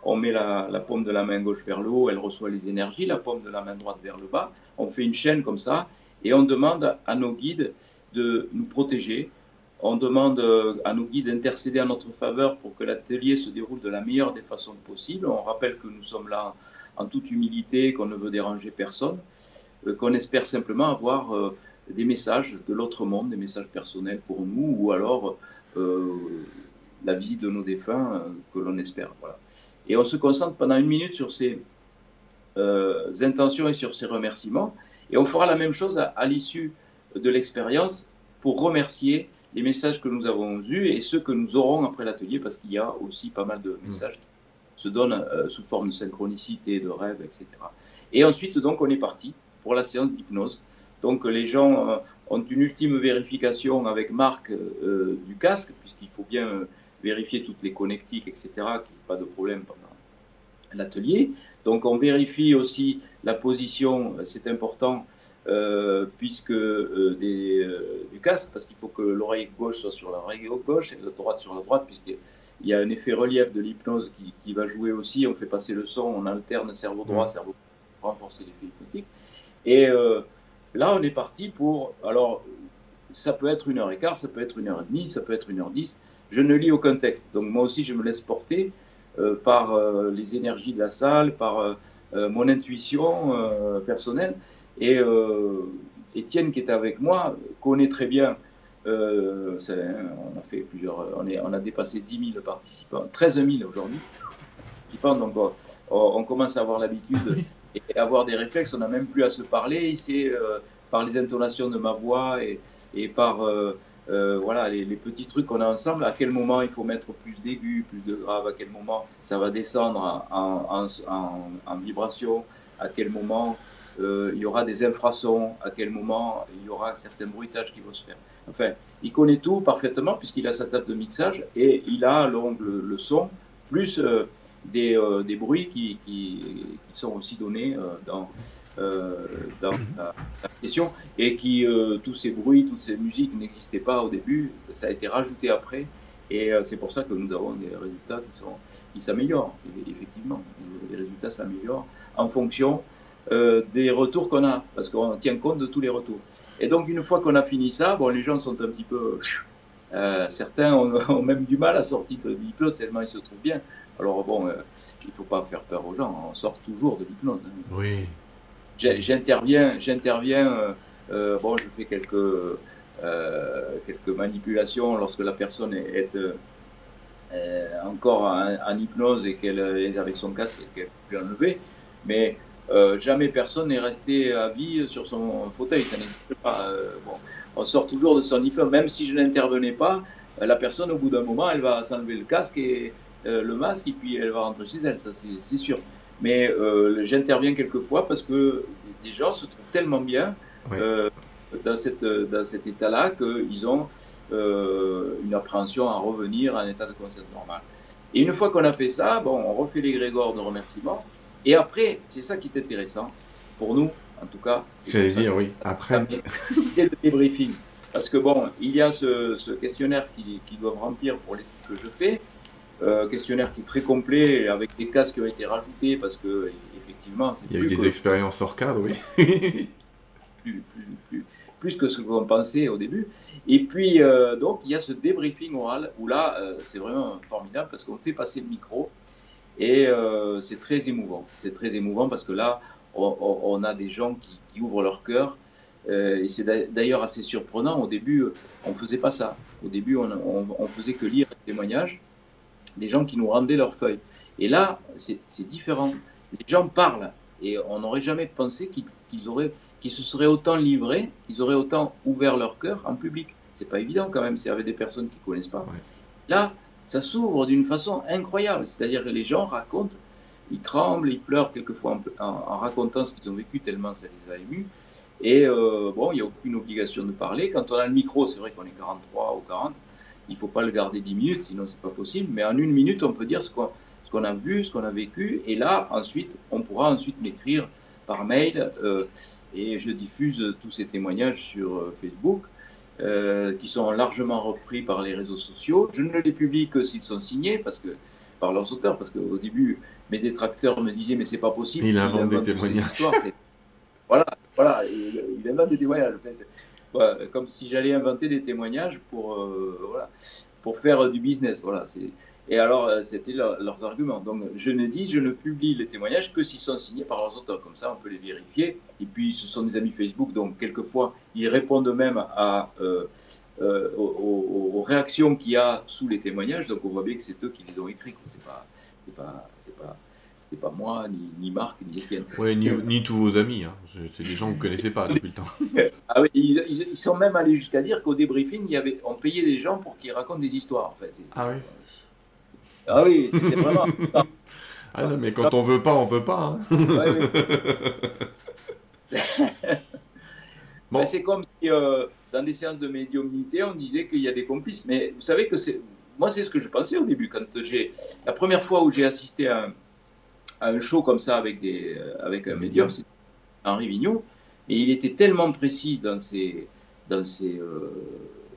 On met la, paume de la main gauche vers le haut, elle reçoit les énergies, la paume de la main droite vers le bas. On fait une chaîne comme ça et on demande à nos guides de nous protéger, on demande euh, à nos guides d'intercéder en notre faveur pour que l'atelier se déroule de la meilleure des façons possibles. On rappelle que nous sommes là en toute humilité, qu'on ne veut déranger personne, euh, qu'on espère simplement avoir euh, des messages de l'autre monde, des messages personnels pour nous, ou alors la visite de nos défunts que l'on espère. Et on se concentre pendant une minute sur ces intentions et sur ces remerciements. Et on fera la même chose à l'issue de l'expérience pour remercier les messages que nous avons eus et ceux que nous aurons après l'atelier, parce qu'il y a aussi pas mal de messages qui se donnent euh, sous forme de synchronicité, de rêve, etc. Et ensuite, donc, on est parti pour la séance d'hypnose. Donc, les gens euh, ont une ultime vérification avec Marc euh, du casque, puisqu'il faut bien vérifier toutes les connectiques, etc., qu'il n'y ait pas de problème pendant l'atelier. Donc, on vérifie aussi la position, c'est important, euh, puisque euh, des, euh, du casque, parce qu'il faut que l'oreille gauche soit sur l'oreille gauche et la droite sur la droite, puisqu'il y a un effet relief de l'hypnose qui, qui, va jouer aussi. On fait passer le son, on alterne cerveau droit, cerveau pour renforcer l'effet hypnotique. Et là, on est parti pour. Alors, ça peut être une heure et quart, ça peut être une heure et demie, ça peut être une heure dix. Je ne lis aucun texte. Donc, moi aussi, je me laisse porter par les énergies de la salle, par mon intuition personnelle. Et euh, Étienne, qui était avec moi, connaît très bien. Euh, on a fait plusieurs, on, est, on, a dépassé 10 000 participants, 13 000 aujourd'hui. Donc on, commence à avoir l'habitude et avoir des réflexes. On n'a même plus à se parler. Euh, par les intonations de ma voix et par voilà, les, petits trucs qu'on a ensemble, à quel moment il faut mettre plus d'aigus, plus de graves, à quel moment ça va descendre en, vibration, à quel moment euh, il y aura des infrasons, à quel moment il y aura un certain bruitage qui va se faire. Enfin, il connaît tout parfaitement puisqu'il a sa table de mixage et il a l'ongle, le son, plus euh, des, euh, des, bruits qui, qui, sont aussi donnés dans, dans la, session et qui, tous ces bruits, toutes ces musiques n'existaient pas au début, ça a été rajouté après Et c'est pour ça que nous avons des résultats qui s'améliorent, effectivement. Les résultats s'améliorent en fonction des retours qu'on a, parce qu'on tient compte de tous les retours. Et donc, une fois qu'on a fini ça, bon, les gens sont un petit peu. Euh, certains ont, même du mal à sortir de l'hypnose tellement ils se trouvent bien. Alors, bon, euh, il ne faut pas faire peur aux gens, on sort toujours de l'hypnose. Hein. Oui. J'interviens, j'interviens, euh, bon, je fais quelques, quelques manipulations lorsque la personne est, encore en, hypnose et qu'elle est avec son casque et qu'elle peut enlever. Mais euh, jamais personne n'est resté à vie sur son fauteuil. Ça pas. Euh, bon, on sort toujours de son diplôme. Même si je n'intervenais pas, euh, la personne, au bout d'un moment, elle va s'enlever le casque et le masque et puis elle va rentrer chez elle. Ça, c'est sûr. Mais j'interviens quelquefois parce que des gens se trouvent tellement bien dans, cette, dans cet état-là qu'ils ont une appréhension à revenir à un état de conscience normal. Et une fois qu'on a fait ça, bon, on refait les grégores de remerciement. Et après, c'est ça qui est intéressant, pour nous, en tout cas. J'allais dire, oui, après. C'est le débriefing. Parce que bon, il y a ce, questionnaire qu'ils qui doivent remplir pour l'étude que je fais. Euh, questionnaire qui est très complet, avec des cases qui ont été rajoutés, parce que, effectivement, Il y a eu des expériences hors cadre, oui. plus, plus, plus, que ce qu'on pensait au début. Et puis, euh, donc, il y a ce débriefing oral, où là, euh, c'est vraiment formidable, parce qu'on fait passer le micro et euh, c'est très émouvant. C'est très émouvant parce que là, on, a des gens qui, ouvrent leur cœur. Et c'est d'ailleurs assez surprenant. Au début, on ne faisait pas ça. Au début, on, on, faisait que lire les témoignages des gens qui nous rendaient leurs feuilles. Et là, c'est différent. Les gens parlent et on n'aurait jamais pensé qu'ils auraient qu'ils se seraient autant livrés, qu'ils auraient autant ouvert leur cœur en public. C'est pas évident quand même, c'est avec des personnes qui connaissent pas. Là, ça s'ouvre d'une façon incroyable. C'est-à-dire que les gens racontent, ils tremblent, ils pleurent quelquefois en, racontant ce qu'ils ont vécu tellement ça les a émus. Et euh, bon, il n'y a aucune obligation de parler. Quand on a le micro, c'est vrai qu'on est 43 ou 40, il ne faut pas le garder 10 minutes, sinon c'est pas possible. Mais en une minute, on peut dire ce qu'on a vu, ce qu'on a vécu. Et là, ensuite, on pourra ensuite m'écrire par mail. Euh, et je diffuse tous ces témoignages sur euh, Facebook. Euh, qui sont largement repris par les réseaux sociaux. Je ne les publie que s'ils sont signés, parce que par leurs auteurs, parce qu'au début, mes détracteurs me disaient mais c'est pas possible. Il, invente des témoignages. voilà, voilà, il, invente des témoignages. Comme si j'allais inventer des témoignages pour, euh, voilà, pour faire du business. Voilà, c'est et alors, euh, c'était leurs arguments. Donc, je ne dis, je ne publie les témoignages que s'ils sont signés par leurs auteurs. Comme ça, on peut les vérifier. Et puis, ce sont des amis Facebook, donc quelquefois, ils répondent même à, euh, euh, aux, réactions qu'il y a sous les témoignages. Donc, on voit bien que c'est eux qui les ont écrits. C'est pas, pas, pas, c'est pas moi, ni, ni Marc, ni Étienne. Oui, ni, tous vos amis. Hein. C'est des gens que vous ne connaissez pas depuis le temps. ah oui, ils, sont même allés jusqu'à dire qu'au débriefing, il y avait, on payait des gens pour qu'ils racontent des histoires. En fait. Ah oui. Ah oui, c'était vraiment. ah non, mais quand on veut pas, on veut pas. Hein. bon. Ben, c'est comme si euh, dans des séances de médiumnité, on disait qu'il y a des complices. Mais vous savez que c'est. Moi, c'est ce que je pensais au début. Quand j'ai. La première fois où j'ai assisté à un, show comme ça avec, des, euh, avec un médium, c'est Henri Vigneault. Et il était tellement précis dans ses, dans ses, euh,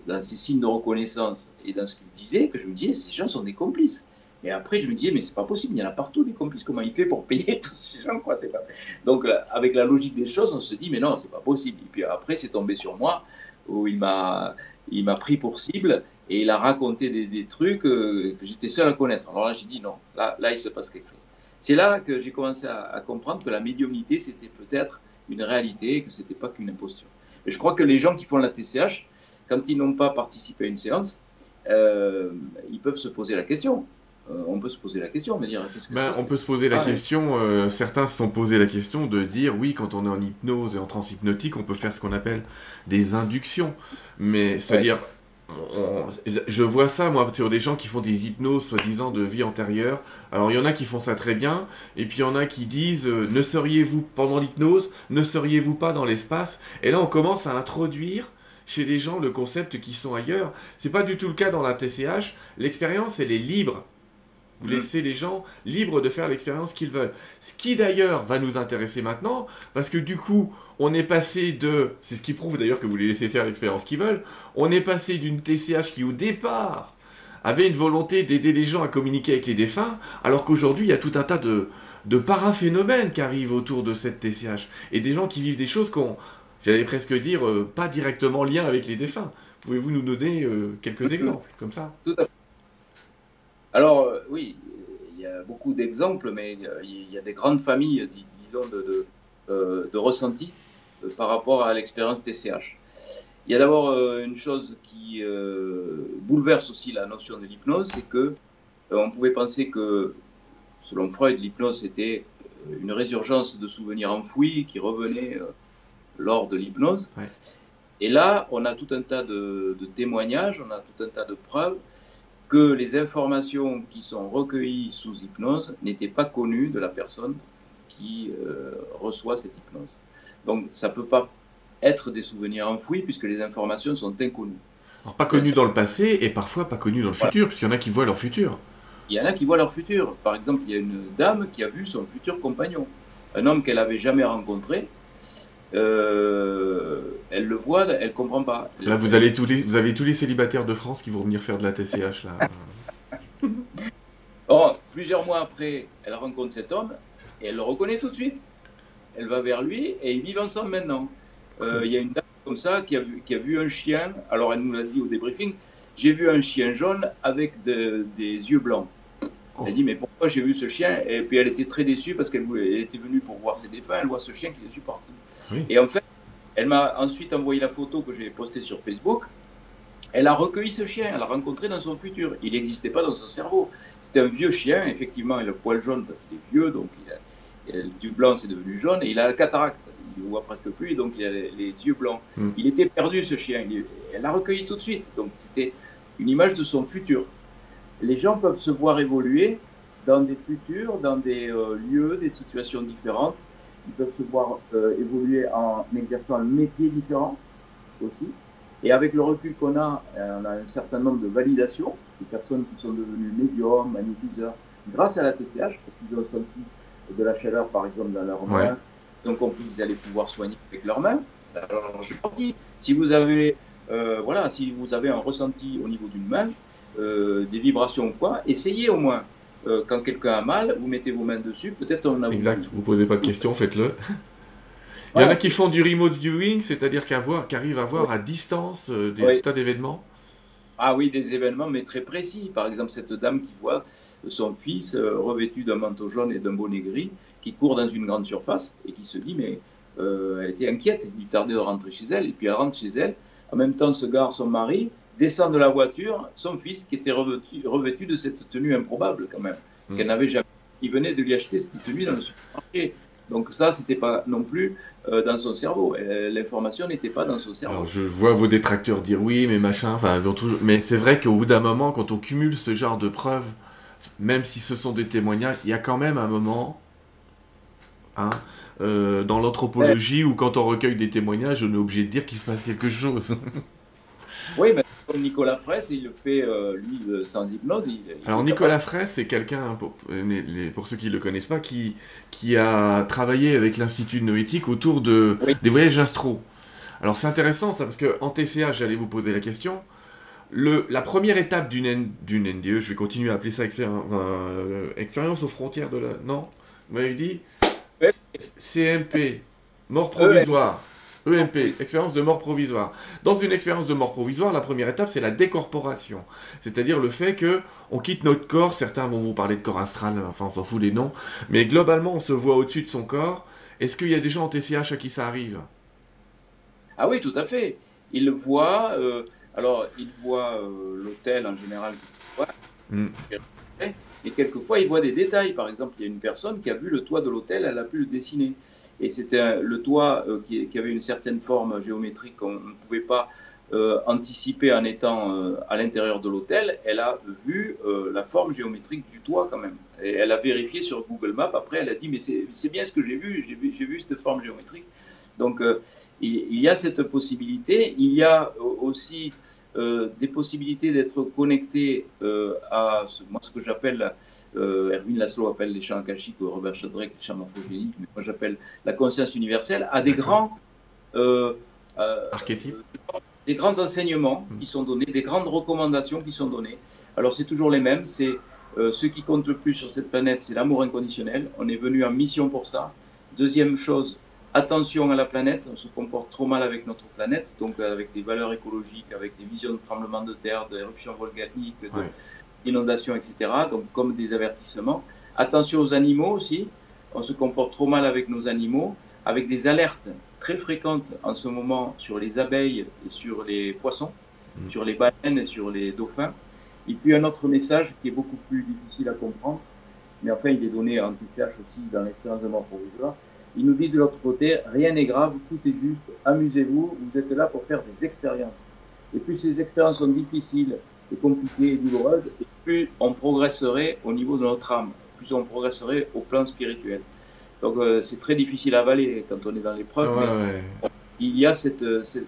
dans ses signes de reconnaissance et dans ce qu'il disait que je me disais, ces gens sont des complices. Et après, je me disais, mais c'est pas possible, il y en a partout des complices, comment il fait pour payer tous ces gens quoi, pas... Donc, avec la logique des choses, on se dit, mais non, c'est pas possible. Et puis après, c'est tombé sur moi, où il m'a, pris pour cible, et il a raconté des, trucs euh, que j'étais seul à connaître. Alors là, j'ai dit, non, là, là, il se passe quelque chose. C'est là que j'ai commencé à, comprendre que la médiumnité, c'était peut-être une réalité, et que c'était pas qu'une imposture. Et je crois que les gens qui font la TCH, quand ils n'ont pas participé à une séance, euh, ils peuvent se poser la question. Euh, on peut se poser la question, mais dire qu'est-ce que ben, On peut se poser la ah, question, euh, certains se sont posé la question de dire oui, quand on est en hypnose et en transhypnotique, on peut faire ce qu'on appelle des inductions. Mais c'est-à-dire, je vois ça, moi, sur des gens qui font des hypnoses, soi-disant, de vie antérieure. Alors, il y en a qui font ça très bien, et puis il y en a qui disent euh, ne seriez-vous, pendant l'hypnose, ne seriez-vous pas dans l'espace? Et là, on commence à introduire chez les gens le concept qui sont ailleurs. C'est pas du tout le cas dans la TCH. L'expérience, elle est libre. Vous laissez les gens libres de faire l'expérience qu'ils veulent. Ce qui d'ailleurs va nous intéresser maintenant, parce que du coup, on est passé de, c'est ce qui prouve d'ailleurs que vous les laissez faire l'expérience qu'ils veulent, on est passé d'une TCH qui au départ avait une volonté d'aider les gens à communiquer avec les défunts, alors qu'aujourd'hui, il y a tout un tas de, de paraphénomènes qui arrivent autour de cette TCH, et des gens qui vivent des choses qu'on, j'allais presque dire, euh, pas directement lien avec les défunts. Pouvez-vous nous donner euh, quelques exemples comme ça? Tout à fait. Alors, euh, oui, il y a beaucoup d'exemples, mais il y a des grandes familles, disons, de, de, de ressentis par rapport à l'expérience TCH. Il y a d'abord une chose qui bouleverse aussi la notion de l'hypnose, c'est que on pouvait penser que, selon Freud, l'hypnose était une résurgence de souvenirs enfouis qui revenaient lors de l'hypnose. Et là, on a tout un tas de, témoignages, on a tout un tas de preuves que les informations qui sont recueillies sous hypnose n'étaient pas connues de la personne qui euh, reçoit cette hypnose. Donc ça ne peut pas être des souvenirs enfouis puisque les informations sont inconnues. Alors, pas connues dans le passé et parfois pas connues dans le futur, puisqu'il y en a qui voient leur futur. Il y en a qui voient leur futur. Par exemple, il y a une dame qui a vu son futur compagnon, un homme qu'elle n'avait jamais rencontré, euh, elle le voit, elle comprend pas. Là, vous, allez tous les, vous avez tous les célibataires de France qui vont venir faire de la TCH. Là. oh, plusieurs mois après, elle rencontre cet homme et elle le reconnaît tout de suite. Elle va vers lui et ils vivent ensemble maintenant. Euh, il y a une dame comme ça qui a, vu, qui a vu un chien. Alors, elle nous l'a dit au débriefing j'ai vu un chien jaune avec des yeux blancs. Elle dit mais pourquoi j'ai vu ce chien? Et puis elle était très déçue parce qu'elle était venue pour voir ses défunts. Elle voit ce chien qui est dessus partout. Et en fait, elle m'a ensuite envoyé la photo que j'ai postée sur Facebook. Elle a recueilli ce chien, elle l'a rencontré dans son futur. Il n'existait pas dans son cerveau. C'était un vieux chien, effectivement, il a le poil jaune parce qu'il est vieux, donc il a, du blanc c'est devenu jaune, et il a la cataracte. Il ne voit presque plus, donc il a les, yeux blancs. Hmm. Il était perdu ce chien. elle l'a recueilli tout de suite. Donc c'était une image de son futur. Les gens peuvent se voir évoluer dans des futurs, dans des euh, lieux, des situations différentes ils peuvent se voir euh, évoluer en exerçant un métier différent aussi. Et avec le recul qu'on a, euh, on a un certain nombre de validations, de personnes qui sont devenues médiums, magnétiseurs, grâce à la TCH, parce qu'ils ont senti de la chaleur, par exemple, dans leurs mains. Ils ont compris qu'ils allaient pouvoir soigner avec leurs mains. Alors, je suis Si vous avez, euh, voilà, si vous avez un ressenti au niveau d'une main, des vibrations ou quoi, essayez au moins. Euh, quand quelqu'un a mal, vous mettez vos mains dessus, peut-être on a... Exact, vous posez pas de questions, faites-le. Il y en a qui font du remote viewing, c'est-à-dire qui arrivent à voir à distance euh, des tas d'événements. Ah oui, des événements, mais très précis. Par exemple, cette dame qui voit son fils euh, revêtu d'un manteau jaune et d'un bonnet gris, qui court dans une grande surface et qui se dit, mais elle était inquiète, il lui tardait de rentrer chez elle, et puis elle rentre chez elle. En même temps, se gare son mari, descend de la voiture son fils qui était revêtu, de cette tenue improbable quand même, hmm. qu'elle n'avait jamais. Il venait de lui acheter cette tenue dans le supermarché. Donc ça, c'était pas non plus euh, dans son cerveau. Euh, l'information n'était pas dans son cerveau. Alors je vois vos détracteurs dire oui, mais machin. Enfin, toujours... mais c'est vrai qu'au bout d'un moment, quand on cumule ce genre de preuves, même si ce sont des témoignages, il y a quand même un moment, hein, euh, dans l'anthropologie, où quand on recueille des témoignages, on est obligé de dire qu'il se passe quelque chose. oui, mais comme Nicolas Fraisse, il le fait, euh, lui, euh, sans hypnose. Alors, Nicolas Fraisse, c'est quelqu'un, pour, pour, ceux qui ne le connaissent pas, qui, qui a travaillé avec l'Institut de Noétique autour de, des voyages astro. Alors, c'est intéressant, ça, parce qu'en TCA, j'allais vous poser la question. Le, la première étape d'une NDE, je vais continuer à appeler ça euh, expérience aux frontières de la. Non? Vous m'avez dit? CMP, mort provisoire. EMP, expérience de mort provisoire. Dans une expérience de mort provisoire, la première étape, c'est la décorporation. C'est-à-dire le fait que on quitte notre corps, certains vont vous parler de corps astral, enfin on s'en fout les noms, mais globalement on se voit au-dessus de son corps. Est-ce qu'il y a des gens en TCH à qui ça arrive? Ah oui, tout à fait. Ils voient, euh, alors ils voient euh, l'hôtel en général, hmm. et quelquefois ils voient des détails. Par exemple, il y a une personne qui a vu le toit de l'hôtel, elle a pu le dessiner et c'était le toit euh, qui, avait une certaine forme géométrique qu'on ne pouvait pas euh, anticiper en étant euh, à l'intérieur de l'hôtel. Elle a vu la forme géométrique du toit quand même. Et elle a vérifié sur Google Maps. Après, elle a dit mais c'est bien ce que j'ai vu. J'ai vu, cette forme géométrique. Donc il, y a cette possibilité. Il y a aussi des possibilités d'être connecté à ce que j'appelle euh, Erwin Laszlo appelle les champs akashiques Robert Sheldrake les champs morphogéniques, mais moi j'appelle la conscience universelle, à des grands euh, euh, archétypes. des grands enseignements qui sont donnés, des grandes recommandations qui sont données. Alors c'est toujours les mêmes, c'est ce qui compte le plus sur cette planète, c'est l'amour inconditionnel. On est venu en mission pour ça. Deuxième chose, attention à la planète. On se comporte trop mal avec notre planète, donc avec des valeurs écologiques, avec des visions de tremblements de terre, d'éruptions volcaniques, d'inondations, etc. Donc comme des avertissements. Attention aux animaux aussi. On se comporte trop mal avec nos animaux, avec des alertes très fréquentes en ce moment sur les abeilles et sur les poissons, mm. sur les baleines et sur les dauphins. Et puis un autre message qui est beaucoup plus difficile à comprendre, mais enfin il est donné en TCH aussi dans l'expérience de mort provisoire. Ils nous disent de l'autre côté, rien n'est grave, tout est juste, amusez-vous, vous êtes là pour faire des expériences. Et plus ces expériences sont difficiles et compliquées et douloureuses, et plus on progresserait au niveau de notre âme, plus on progresserait au plan spirituel. Donc euh, c'est très difficile à avaler quand on est dans l'épreuve. il y a cette, cette,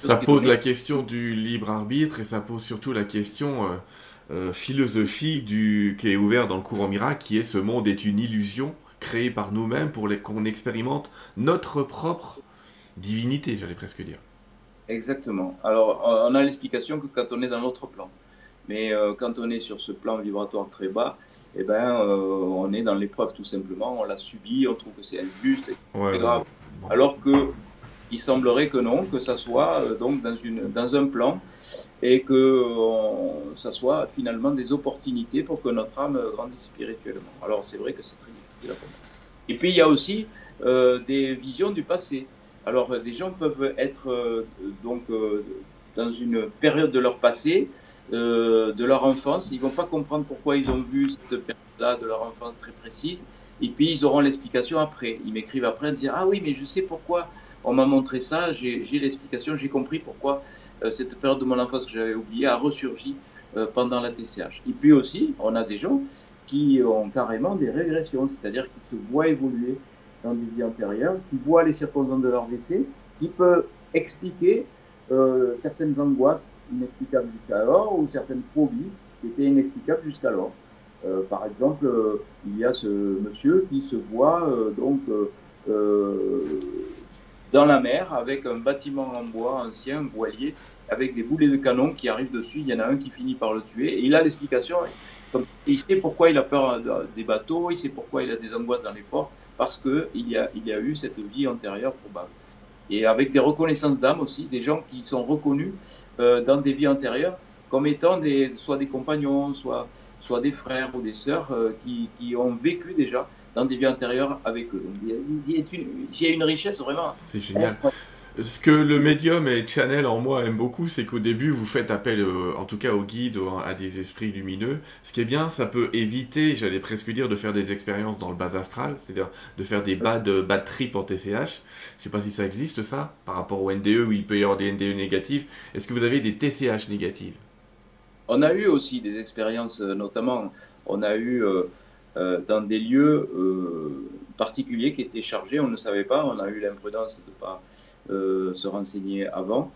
ça pose la question du libre arbitre et ça pose surtout la question euh, euh, philosophique du qui est ouvert dans le courant miracle, qui est ce monde est une illusion créée par nous-mêmes pour qu'on expérimente notre propre divinité, j'allais presque dire. Exactement. Alors on a l'explication que quand on est dans notre plan, mais quand on est sur ce plan vibratoire très bas, eh ben, euh, on est dans l'épreuve tout simplement, on l'a subi, on trouve que c'est injuste, c'est grave. Alors que il semblerait que non, que ça soit euh, donc dans, une, dans un plan et que ça soit finalement des opportunités pour que notre âme grandisse spirituellement. Alors c'est vrai que c'est très difficile à comprendre. Et puis il y a aussi euh, des visions du passé. Alors des gens peuvent être donc dans une période de leur passé euh, de leur enfance. Ils vont pas comprendre pourquoi ils ont vu cette période-là de leur enfance très précise. Et puis ils auront l'explication après. Ils m'écrivent après en disant Ah oui, mais je sais pourquoi on m'a montré ça, j'ai l'explication, j'ai compris pourquoi euh, cette période de mon enfance que j'avais oubliée a ressurgi euh, pendant la TCH. Et puis aussi, on a des gens qui ont carrément des régressions, c'est-à-dire qui se voient évoluer dans des vies antérieures, qui voient les circonstances de leur décès, qui peuvent expliquer euh, certaines angoisses inexplicables jusqu'alors ou certaines phobies qui étaient inexplicables jusqu'alors. Euh, par exemple, euh, il y a ce monsieur qui se voit donc dans la mer avec un bâtiment en bois ancien, un voilier, avec des boulets de canon qui arrivent dessus. Il y en a un qui finit par le tuer. Et il a l'explication. Il sait pourquoi il a peur des bateaux, il sait pourquoi il a des angoisses dans les ports, parce qu'il y, a, il y a eu cette vie antérieure probable et avec des reconnaissances d'âme aussi, des gens qui sont reconnus euh, dans des vies antérieures comme étant des, soit des compagnons, soit, soit des frères ou des sœurs euh, qui, qui, ont vécu déjà dans des vies antérieures avec eux. Donc, il, y a une, il y a une richesse vraiment. C'est génial. Ce que le médium et Channel en moi aiment beaucoup, c'est qu'au début, vous faites appel, euh, en tout cas aux guides, à des esprits lumineux. Ce qui est bien, ça peut éviter, j'allais presque dire, de faire des expériences dans le bas astral, c'est-à-dire de faire des bas de bad trip en TCH. Je sais pas si ça existe, ça, par rapport au NDE, où il peut y avoir des NDE négatifs. Est-ce que vous avez des TCH négatives? On a eu aussi des expériences, euh, notamment, on a eu euh, dans des lieux particuliers qui étaient chargés, on ne savait pas, on a eu l'imprudence de ne pas se renseigner avant.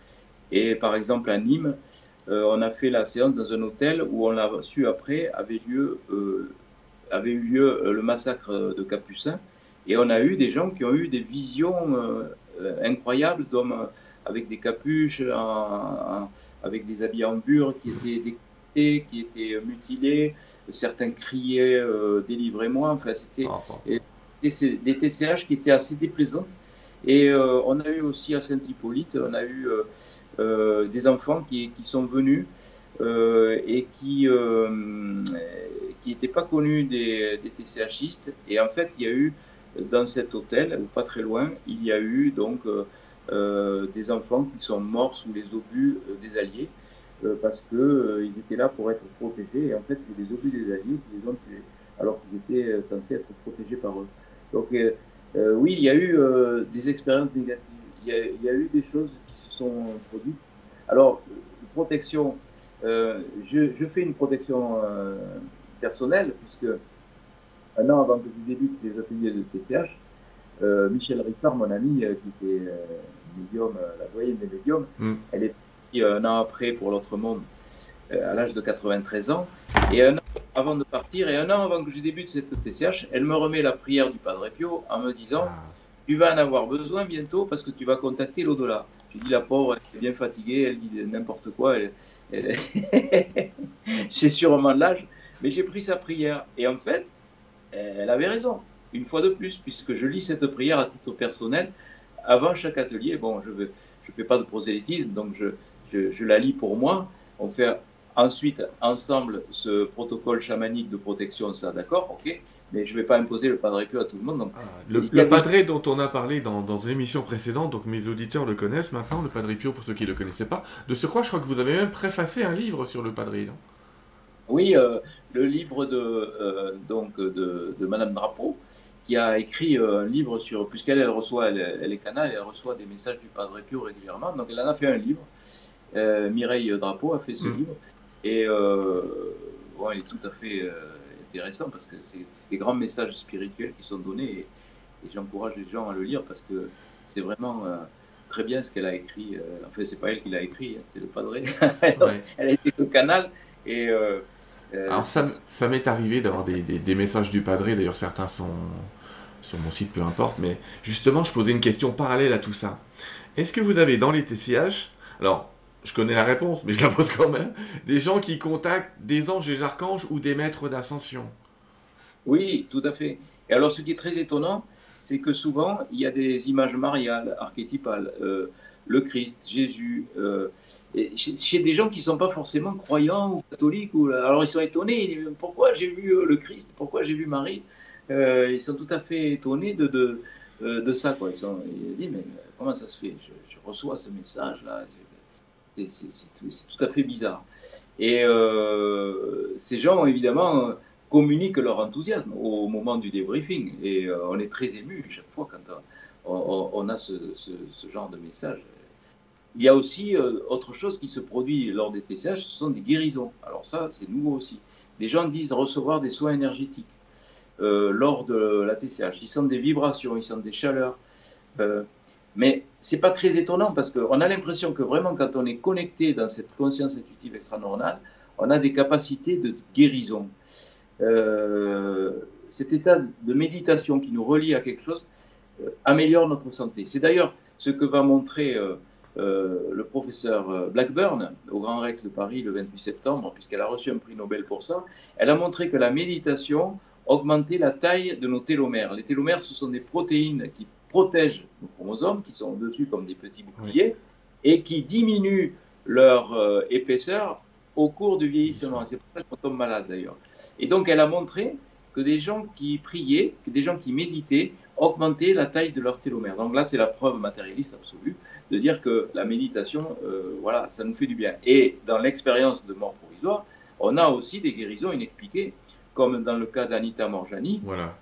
Et par exemple à Nîmes, euh, on a fait la séance dans un hôtel où on l'a su après avait lieu euh, avait eu lieu le massacre de Capucin. Et on a eu des gens qui ont eu des visions incroyables d'hommes avec des capuches, avec des habits en bure qui étaient découpés, qui étaient mutilés. Certains criaient Délivrez-moi. Enfin, c'était ah, des TCH qui étaient assez déplaisantes. Et euh, on a eu aussi à Saint-Hippolyte, on a eu euh, euh, des enfants qui, qui sont venus et qui qui n'étaient pas connus des, des, TCHistes. Et en fait, il y a eu dans cet hôtel, ou pas très loin, il y a eu donc des enfants qui sont morts sous les obus des Alliés parce qu'ils ils étaient là pour être protégés. Et en fait, c'est les obus des Alliés qui les ont tués, alors qu'ils étaient censés être protégés par eux. Donc, euh, oui, il y a eu euh, des expériences négatives. Il y, a, eu des choses qui se sont produites. Alors, protection, euh, je, fais une protection personnelle, puisque un an avant que je débute ces ateliers de TCH, Michel Ricard, mon ami, qui était médium, la doyenne des médiums, mm. elle est partie un an après pour l'autre monde, à l'âge de 93 ans. Et un an avant de partir, et un an avant que je débute cette TCH, elle me remet la prière du Padre Pio en me disant ah. Tu vas en avoir besoin bientôt parce que tu vas contacter l'au-delà. Je dis, la pauvre, elle est bien fatiguée, elle dit n'importe quoi. C'est sûrement l'âge. Mais j'ai pris sa prière. Et en fait, elle avait raison, une fois de plus, puisque je lis cette prière à titre personnel avant chaque atelier. Bon, je ne je fais pas de prosélytisme, donc je, je, je, la lis pour moi. On fait ensuite ensemble ce protocole chamanique de protection, ça, d'accord, ok mais je ne vais pas imposer le Padre Pio à tout le monde. Ah, le, le Padre dont on a parlé dans, dans une émission précédente, donc mes auditeurs le connaissent maintenant, le Padre Pio pour ceux qui ne le connaissaient pas. De ce quoi, je crois que vous avez même préfacé un livre sur le Padre, non? Oui, euh, le livre de, euh, donc de, de, Madame Drapeau, qui a écrit euh, un livre sur, puisqu'elle elle reçoit, elle, elle, est canal, elle reçoit des messages du Padre Pio régulièrement, donc elle en a fait un livre. Mireille Drapeau a fait ce mm. livre, et bon, il est tout à fait intéressant parce que c'est des grands messages spirituels qui sont donnés et, j'encourage les gens à le lire parce que c'est vraiment euh, très bien ce qu'elle a écrit. Euh, en fait, c'est pas elle qui l'a écrit, hein, c'est le padre. elle a été le canal et. Euh, Alors ça, ça m'est arrivé d'avoir des, des, messages du padre. D'ailleurs, certains sont sur mon site, peu importe. Mais justement, je posais une question parallèle à tout ça. Est-ce que vous avez dans les TCH, alors je connais la réponse, mais je la pose quand même, des gens qui contactent des anges, des archanges ou des maîtres d'ascension. Oui, tout à fait. Et alors, ce qui est très étonnant, c'est que souvent, il y a des images mariales, archétypales, euh, le Christ, Jésus, euh, chez des gens qui ne sont pas forcément croyants ou catholiques. Alors, ils sont étonnés, pourquoi j'ai vu euh, le Christ, pourquoi j'ai vu Marie? Ils sont tout à fait étonnés de, ça. Ils, disent, mais comment ça se fait? Je reçois ce message-là c'est tout, à fait bizarre. Et euh, ces gens, évidemment, communiquent leur enthousiasme au moment du débriefing. Et euh, on est très ému chaque fois quand on, a ce, genre de message. Il y a aussi euh, autre chose qui se produit lors des TCH, ce sont des guérisons. Alors ça, c'est nouveau aussi. Des gens disent recevoir des soins énergétiques lors de la TCH. Ils sentent des vibrations, ils sentent des chaleurs. Mais c'est pas très étonnant parce qu'on a l'impression que vraiment, quand on est connecté dans cette conscience intuitive extra-normale, on a des capacités de guérison. Euh, cet état de méditation qui nous relie à quelque chose euh, améliore notre santé. C'est d'ailleurs ce que va montrer euh, le professeur Blackburn au Grand Rex de Paris le 28 septembre, puisqu'elle a reçu un prix Nobel pour ça. Elle a montré que la méditation augmentait la taille de nos télomères. Les télomères, ce sont des protéines qui protègent nos chromosomes, qui sont dessus comme des petits boucliers, et qui diminuent leur euh, épaisseur au cours du vieillissement. C'est pour ça qu'on tombe malade d'ailleurs. Et donc elle a montré que des gens qui priaient, que des gens qui méditaient, augmentaient la taille de leur télomère. Donc là, c'est la preuve matérialiste absolue de dire que la méditation, euh, voilà, ça nous fait du bien. Et dans l'expérience de mort provisoire, on a aussi des guérisons inexpliquées, comme dans le cas d'Anita Morjani, voilà.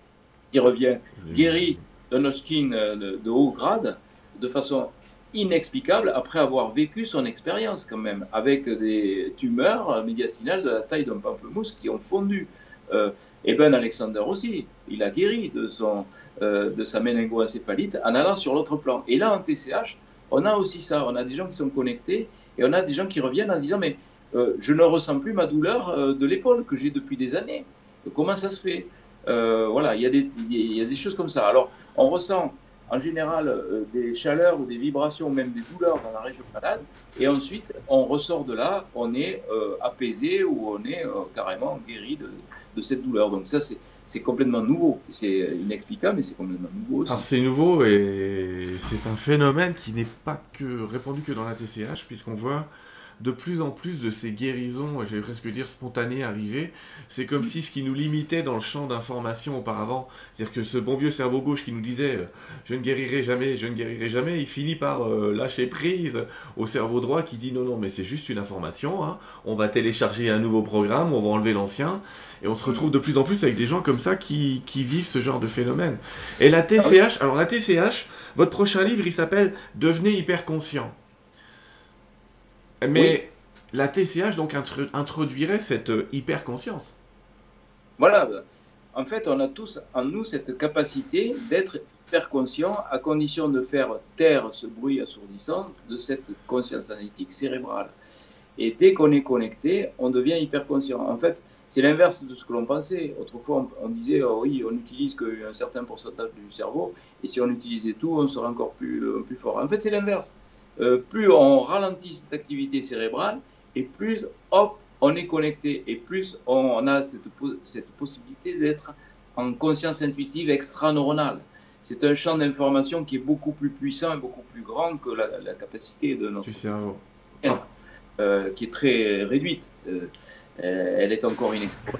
qui revient guérie d'un euh, de, haut grade de façon inexplicable après avoir vécu son expérience quand même, avec des tumeurs médiastinales de la taille d'un pamplemousse qui ont fondu. Euh, et Ben Alexander aussi, il a guéri de, son, euh, de sa en allant sur l'autre plan. Et là, en TCH, on a aussi ça, on a des gens qui sont connectés et on a des gens qui reviennent en disant, mais je ne ressens plus ma douleur de l'épaule que j'ai depuis des années. Comment ça se fait? Voilà, il y, a des, il y a des choses comme ça. Alors, on ressent en général euh, des chaleurs ou des vibrations, même des douleurs dans la région malade, et ensuite on ressort de là, on est euh, apaisé ou on est euh, carrément guéri de, cette douleur. Donc ça c'est complètement nouveau, c'est inexplicable, mais c'est complètement nouveau aussi. C'est nouveau et c'est un phénomène qui n'est pas que répandu que dans la TCH, puisqu'on voit de plus en plus de ces guérisons, j'allais presque dire spontanées, arriver. C'est comme si ce qui nous limitait dans le champ d'information auparavant, c'est-à-dire que ce bon vieux cerveau gauche qui nous disait euh, je ne guérirai jamais, je ne guérirai jamais, il finit par euh, lâcher prise au cerveau droit qui dit non, non, mais c'est juste une information, hein. on va télécharger un nouveau programme, on va enlever l'ancien, et on se retrouve de plus en plus avec des gens comme ça qui, qui vivent ce genre de phénomène. Et la TCH, alors la TCH, votre prochain livre, il s'appelle Devenez hyper conscient. Mais la TCH donc introduirait cette euh, hyper-conscience. Voilà. En fait, on a tous en nous cette capacité d'être hyper conscient à condition de faire taire ce bruit assourdissant de cette conscience analytique cérébrale. Et dès qu'on est connecté, on devient hyper conscient. En fait, c'est l'inverse de ce que l'on pensait. Autrefois, on, disait, oh oui, on n'utilise qu'un certain pourcentage du cerveau, et si on utilisait tout, on serait encore plus, euh, plus fort. En fait, c'est l'inverse. Plus on ralentit cette activité cérébrale et plus, hop, on est connecté et plus on a cette, cette possibilité d'être en conscience intuitive extra-neuronale. C'est un champ d'information qui est beaucoup plus puissant et beaucoup plus grand que la, capacité de notre cerveau, euh, qui est très réduite. Euh, elle est encore inexplorée.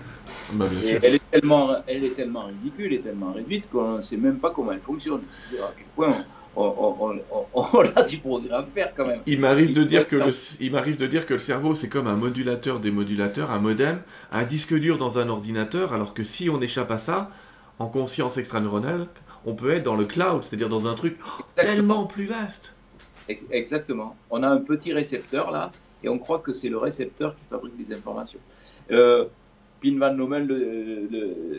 Bah, elle, est tellement, elle est tellement ridicule et tellement réduite qu'on ne sait même pas comment elle fonctionne. À quel point on, a du progrès à faire quand même. Il m'arrive de dire que le, il m'arrive de dire que le cerveau c'est comme un modulateur des modulateurs, un modem, un disque dur dans un ordinateur, alors que si on échappe à ça, en conscience extraneuronale, on peut être dans le cloud, c'est-à-dire dans un truc tellement plus vaste. Exactement. On a un petit récepteur là, et on croit que c'est le récepteur qui fabrique des informations. Euh, Pin Van Lommel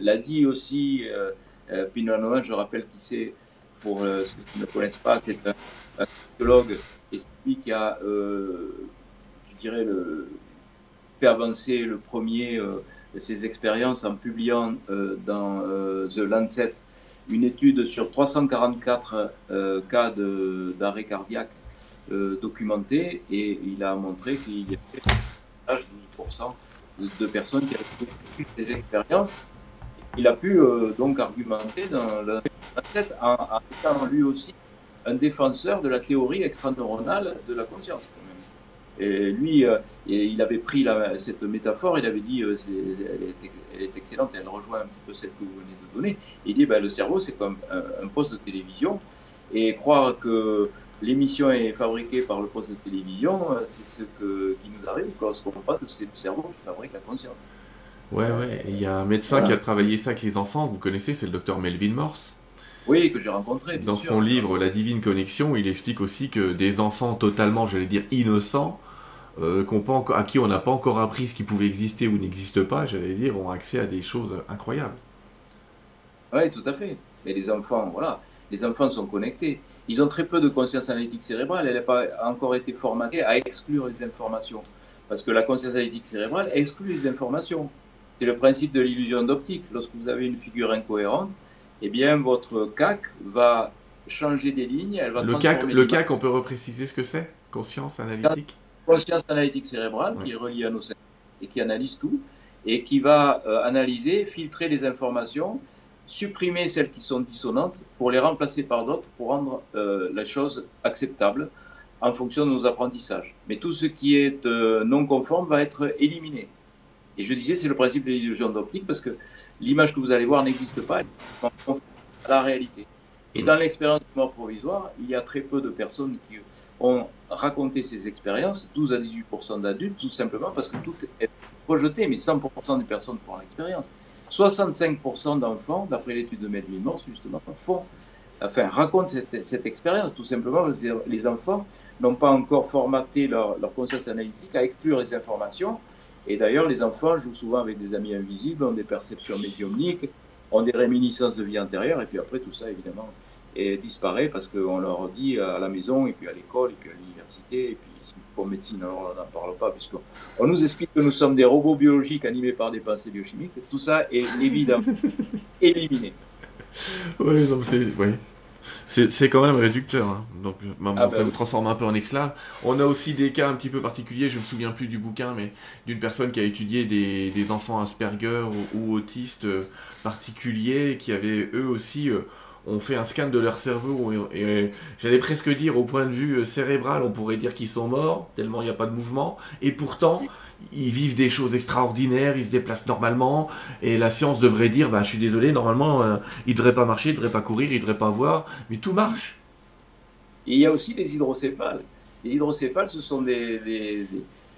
l'a dit aussi. Euh, euh, Pin Van Lommel, je rappelle qui c'est pour euh, ceux qui ne connaissent pas, c'est un, psychologue et c'est lui qui a, je dirais, le, fait avancer le premier ses expériences en publiant dans The Lancet une étude sur 344 cas d'arrêt cardiaque documentés et il a montré qu'il y avait 12% de, personnes qui avaient des expériences. Il a pu euh, donc argumenter dans la tête en, étant lui aussi un défenseur de la théorie extraneuronale de la conscience. Et lui, euh, il avait pris cette métaphore, il avait dit, euh, elle, est, excellente, elle rejoint un petit peu celle que vous venez de donner. Il dit, ben, le cerveau, c'est comme un, poste de télévision, et croire que l'émission est fabriquée par le poste de télévision, euh, c'est ce que, qui nous arrive quand on pas que c'est le cerveau qui fabrique la conscience. Ouais, ouais. Il y a un médecin qui a travaillé ça avec les enfants, vous connaissez, c'est le docteur Melvin Morse. Oui, que j'ai rencontré. Dans son livre La Divine Connexion, il explique aussi que des enfants totalement, j'allais dire, innocents, euh, pas à qui on n'a pas encore appris ce qui pouvait exister ou n'existe pas, j'allais dire, ont accès à des choses incroyables. Oui, tout à fait. Mais les enfants, voilà, les enfants sont connectés ils ont très peu de conscience analytique cérébrale, elle n'a pas encore été formatée à exclure les informations. Parce que la conscience analytique cérébrale exclut les informations. C'est le principe de l'illusion d'optique. Lorsque vous avez une figure incohérente, eh bien, votre CAC va changer des lignes. Elle va le, CAC, le CAC, on peut repréciser ce que c'est? Conscience analytique? Conscience analytique cérébrale, qui est reliée à nos cerveaux et qui analyse tout, et qui va euh, analyser, filtrer les informations supprimer celles qui sont dissonantes pour les remplacer par d'autres pour rendre euh, la chose acceptable en fonction de nos apprentissages. Mais tout ce qui est euh, non conforme va être éliminé. Et je disais, c'est le principe de l'illusion d'optique parce que l'image que vous allez voir n'existe pas à la réalité. Et dans l'expérience de mort provisoire, il y a très peu de personnes qui ont raconté ces expériences, 12 à 18% d'adultes, tout simplement parce que tout est projeté, mais 100% des personnes font l'expérience. 65% d'enfants, d'après l'étude de Melvin Morse, justement, font, enfin, racontent cette, expérience, tout simplement parce que les enfants n'ont pas encore formaté leur, conscience analytique à exclure les informations. Et d'ailleurs, les enfants jouent souvent avec des amis invisibles, ont des perceptions médiumniques, ont des réminiscences de vie antérieure, et puis après, tout ça, évidemment, et disparaît parce qu'on leur dit à la maison, et puis à l'école, et puis à l'université, et puis pour médecine, alors on n'en parle pas, puisqu'on nous explique que nous sommes des robots biologiques animés par des pensées biochimiques. Tout ça est évidemment éliminé. Oui, c'est c'est quand même réducteur. Hein. Donc ah, ça bah nous transforme un peu en esclave. On a aussi des cas un petit peu particuliers, je me souviens plus du bouquin, mais d'une personne qui a étudié des, des enfants Asperger ou, autistes euh, particuliers qui avaient eux aussi... Euh, on fait un scan de leur cerveau et, j'allais presque dire au point de vue euh, cérébral, on pourrait dire qu'ils sont morts, tellement il n'y a pas de mouvement, et pourtant ils vivent des choses extraordinaires, ils se déplacent normalement, et la science devrait dire, bah, je suis désolé, normalement euh, ils ne devraient pas marcher, ils ne devraient pas courir, ils ne devraient pas voir, mais tout marche. il y a aussi les hydrocéphales. Les hydrocéphales, ce sont des,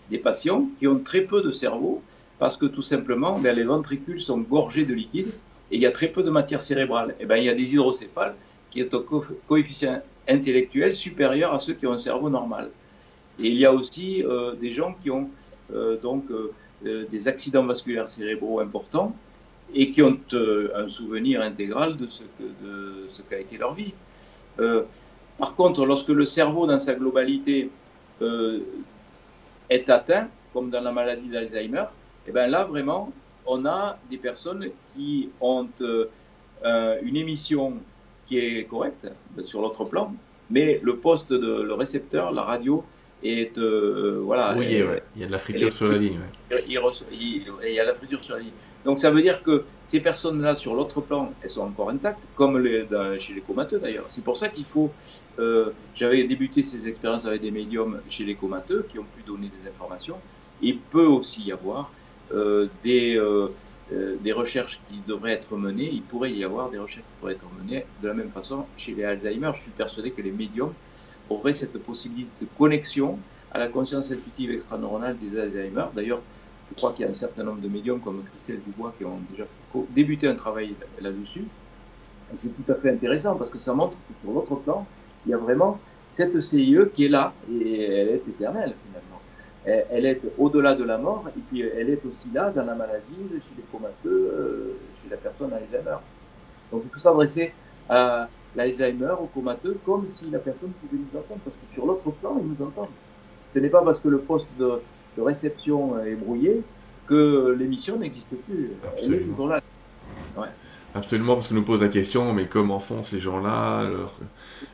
des, patients qui ont très peu de cerveau, parce que tout simplement, ben, les ventricules sont gorgés de liquide, et il y a très peu de matière cérébrale. Et eh ben, il y a des hydrocéphales qui ont un coefficient intellectuel supérieur à ceux qui ont un cerveau normal. Et il y a aussi euh, des gens qui ont euh, donc euh, des accidents vasculaires cérébraux importants et qui ont un souvenir intégral de ce, qu'a été leur vie. par contre, lorsque le cerveau dans sa globalité est atteint, comme dans la maladie d'Alzheimer, eh ben là vraiment, on a des personnes qui ont euh, une émission qui est correcte sur l'autre plan, mais le poste de le récepteur, la radio, est voilà. Oui, il y a de la friture sur la ligne. Il, il, y a de la friture sur la ligne. Donc ça veut dire que ces personnes-là, sur l'autre plan, elles sont encore intactes, comme les, chez les comateux d'ailleurs. C'est pour ça qu'il faut... Euh, j'avais débuté ces expériences avec des médiums chez les comateux qui ont pu donner des informations. Il peut aussi y avoir euh, des, euh, des recherches qui devraient être menées, il pourrait y avoir des recherches qui pourraient être menées de la même façon chez les Alzheimer. Je suis persuadé que les médiums auraient cette possibilité de connexion à la conscience intuitive extraneuronale des Alzheimer. D'ailleurs, je crois qu'il y a un certain nombre de médiums comme Christelle Dubois qui ont déjà débuté un travail là-dessus. Et c'est tout à fait intéressant parce que ça montre que sur l'autre plan, il y a vraiment cette CIE qui est là et elle est éternelle finalement. Elle est au-delà de la mort et puis elle est aussi là dans la maladie, chez les comateux, euh, chez la personne Alzheimer. Donc il faut s'adresser à l'Alzheimer, au comateux, comme si la personne pouvait nous entendre parce que sur l'autre plan, ils nous entendent. Ce n'est pas parce que le poste de de réception est brouillé que l'émission n'existe plus. Absolument. là. Absolument, parce que nous pose la question, mais comment font ces gens-là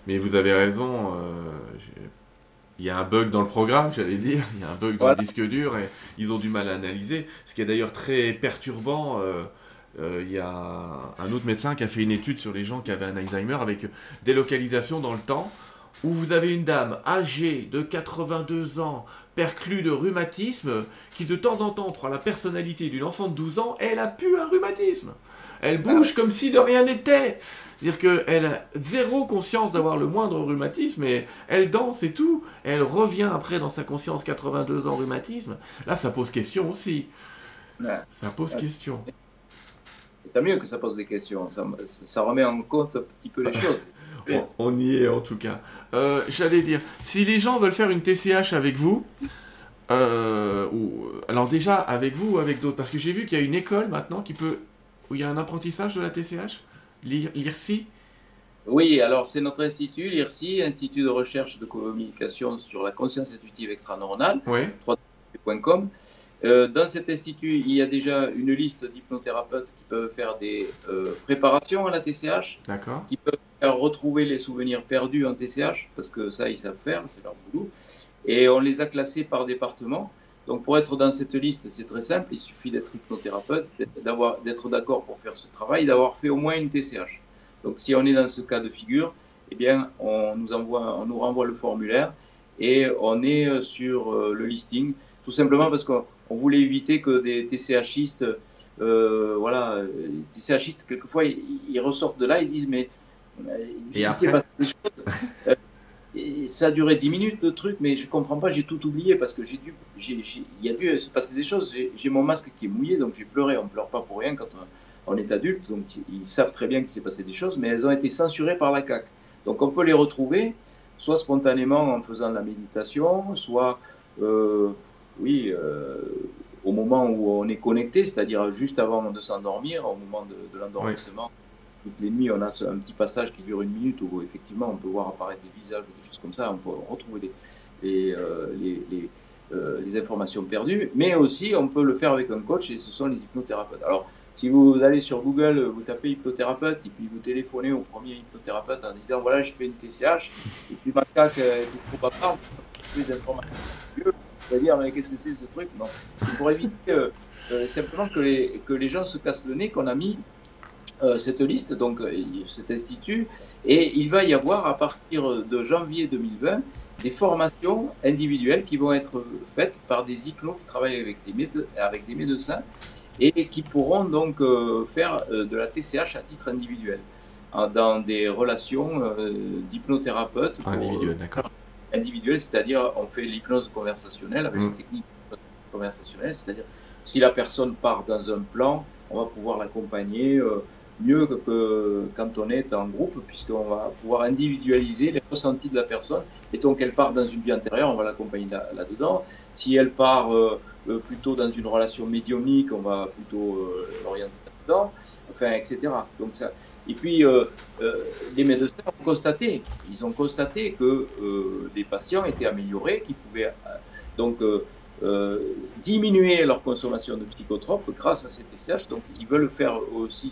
Mais vous avez raison, euh, il y a un bug dans le programme, j'allais dire, il y a un bug dans le disque dur, et ils ont du mal à analyser. Ce qui est d'ailleurs très perturbant. Euh, euh, il y a un autre médecin qui a fait une étude sur les gens qui avaient un Alzheimer avec des localisations dans le temps où vous avez une dame âgée de 82 ans, perclue de rhumatisme, qui de temps en temps prend la personnalité d'une enfant de 12 ans, elle a pu un rhumatisme. Elle bouge comme si de rien n'était. C'est-à-dire qu'elle a zéro conscience d'avoir le moindre rhumatisme et elle danse et tout. elle revient après dans sa conscience 82 ans rhumatisme. Là, ça pose question aussi. Ça pose question. C'est mieux que ça pose des questions. Ça, ça remet en compte un petit peu les choses. On, y est en tout cas. Euh, j'allais dire, si les gens veulent faire une TCH avec vous, euh, ou, alors déjà avec vous ou avec d'autres, parce que j'ai vu qu'il y a une école maintenant qui peut, où il y a un apprentissage de la TCH, l'IRSI. Oui, alors c'est notre institut, l'IRSI, Institut de recherche de communication sur la conscience intuitive extraneuronale, oui. Euh, dans cet institut, il y a déjà une liste d'hypnothérapeutes qui peuvent faire des euh, préparations à la TCH, qui peuvent faire retrouver les souvenirs perdus en TCH, parce que ça, ils savent faire, c'est leur boulot. Et on les a classés par département. Donc pour être dans cette liste, c'est très simple, il suffit d'être hypnothérapeute, d'être d'accord pour faire ce travail, d'avoir fait au moins une TCH. Donc si on est dans ce cas de figure, eh bien on nous, envoie, on nous renvoie le formulaire et on est euh, sur le listing, tout simplement parce qu'on on voulait éviter que des TCHistes, euh, voilà, TCHistes, quelquefois, ils, ressortent de là, ils disent, mais euh, il s'est passé des choses. Euh, ça a duré 10 minutes le truc, mais je comprends pas, j'ai tout oublié parce que j'ai dû, il y a dû se passer des choses. J'ai mon masque qui est mouillé, donc j'ai pleuré. On pleure pas pour rien quand on, est adulte, donc ils savent très bien qu'il s'est passé des choses, mais elles ont été censurées par la CAC. Donc on peut les retrouver, soit spontanément en faisant de la méditation, soit oui, euh, au moment où on est connecté, c'est-à-dire juste avant de s'endormir, au moment de, l'endormissement. Toutes les nuits, on a un petit passage qui dure une minute où effectivement on peut voir apparaître des visages ou des choses comme ça, on peut retrouver les, euh, euh, les, informations perdues, mais aussi on peut le faire avec un coach et ce sont les hypnothérapeutes. Alors, si vous allez sur Google, vous tapez hypnothérapeute et puis vous téléphonez au premier hypnothérapeute en disant voilà, je fais une TCH, et puis ma CAC est trop pas les informations dire mais qu'est-ce que c'est ce truc? Non, c'est pour éviter euh, simplement que les, que les gens se cassent le nez qu'on a mis euh, cette liste, donc euh, cet institut, et il va y avoir à partir de janvier 2020 des formations individuelles qui vont être faites par des hypnos qui travaillent avec des, avec des médecins et qui pourront donc faire de la TCH à titre individuel dans des relations d'hypnothérapeute. Individuel, d'accord individuelle, c'est-à-dire on fait l'hypnose conversationnelle avec une mm. technique conversationnelle, c'est-à-dire si la personne part dans un plan, on va pouvoir l'accompagner euh, mieux que, quand on est en groupe, puisqu'on va pouvoir individualiser les ressentis de la personne. Et donc elle part dans une vie antérieure, on va l'accompagner là-dedans. si elle part euh, euh, plutôt dans une relation médiumnique, on va plutôt l'orienter là-dedans, enfin, etc. Donc ça, et puis, euh, euh, les médecins ont constaté, ils ont constaté que euh, les patients étaient améliorés, qu'ils pouvaient donc diminuer leur consommation de psychotropes grâce à ces TCH. Donc, ils veulent faire aussi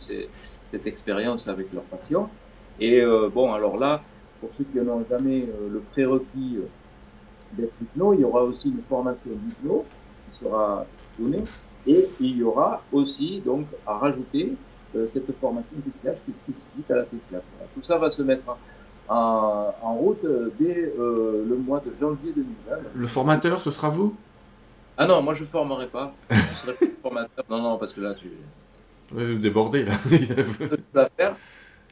cette expérience avec leurs patients. Et bon, alors là, pour ceux qui n'ont jamais le prérequis d'être hypno, il y aura aussi une formation d'hypno qui sera donnée et il y aura aussi donc à rajouter cette formation TCH qui est spécifique à la TCH. Tout ça va se mettre en, en route dès le mois de janvier 2020. Le formateur, ce sera vous? Ah non, moi je ne formerai pas. Je serai formateur. Non, non, parce que là, tu. Vous débordez, là. faire.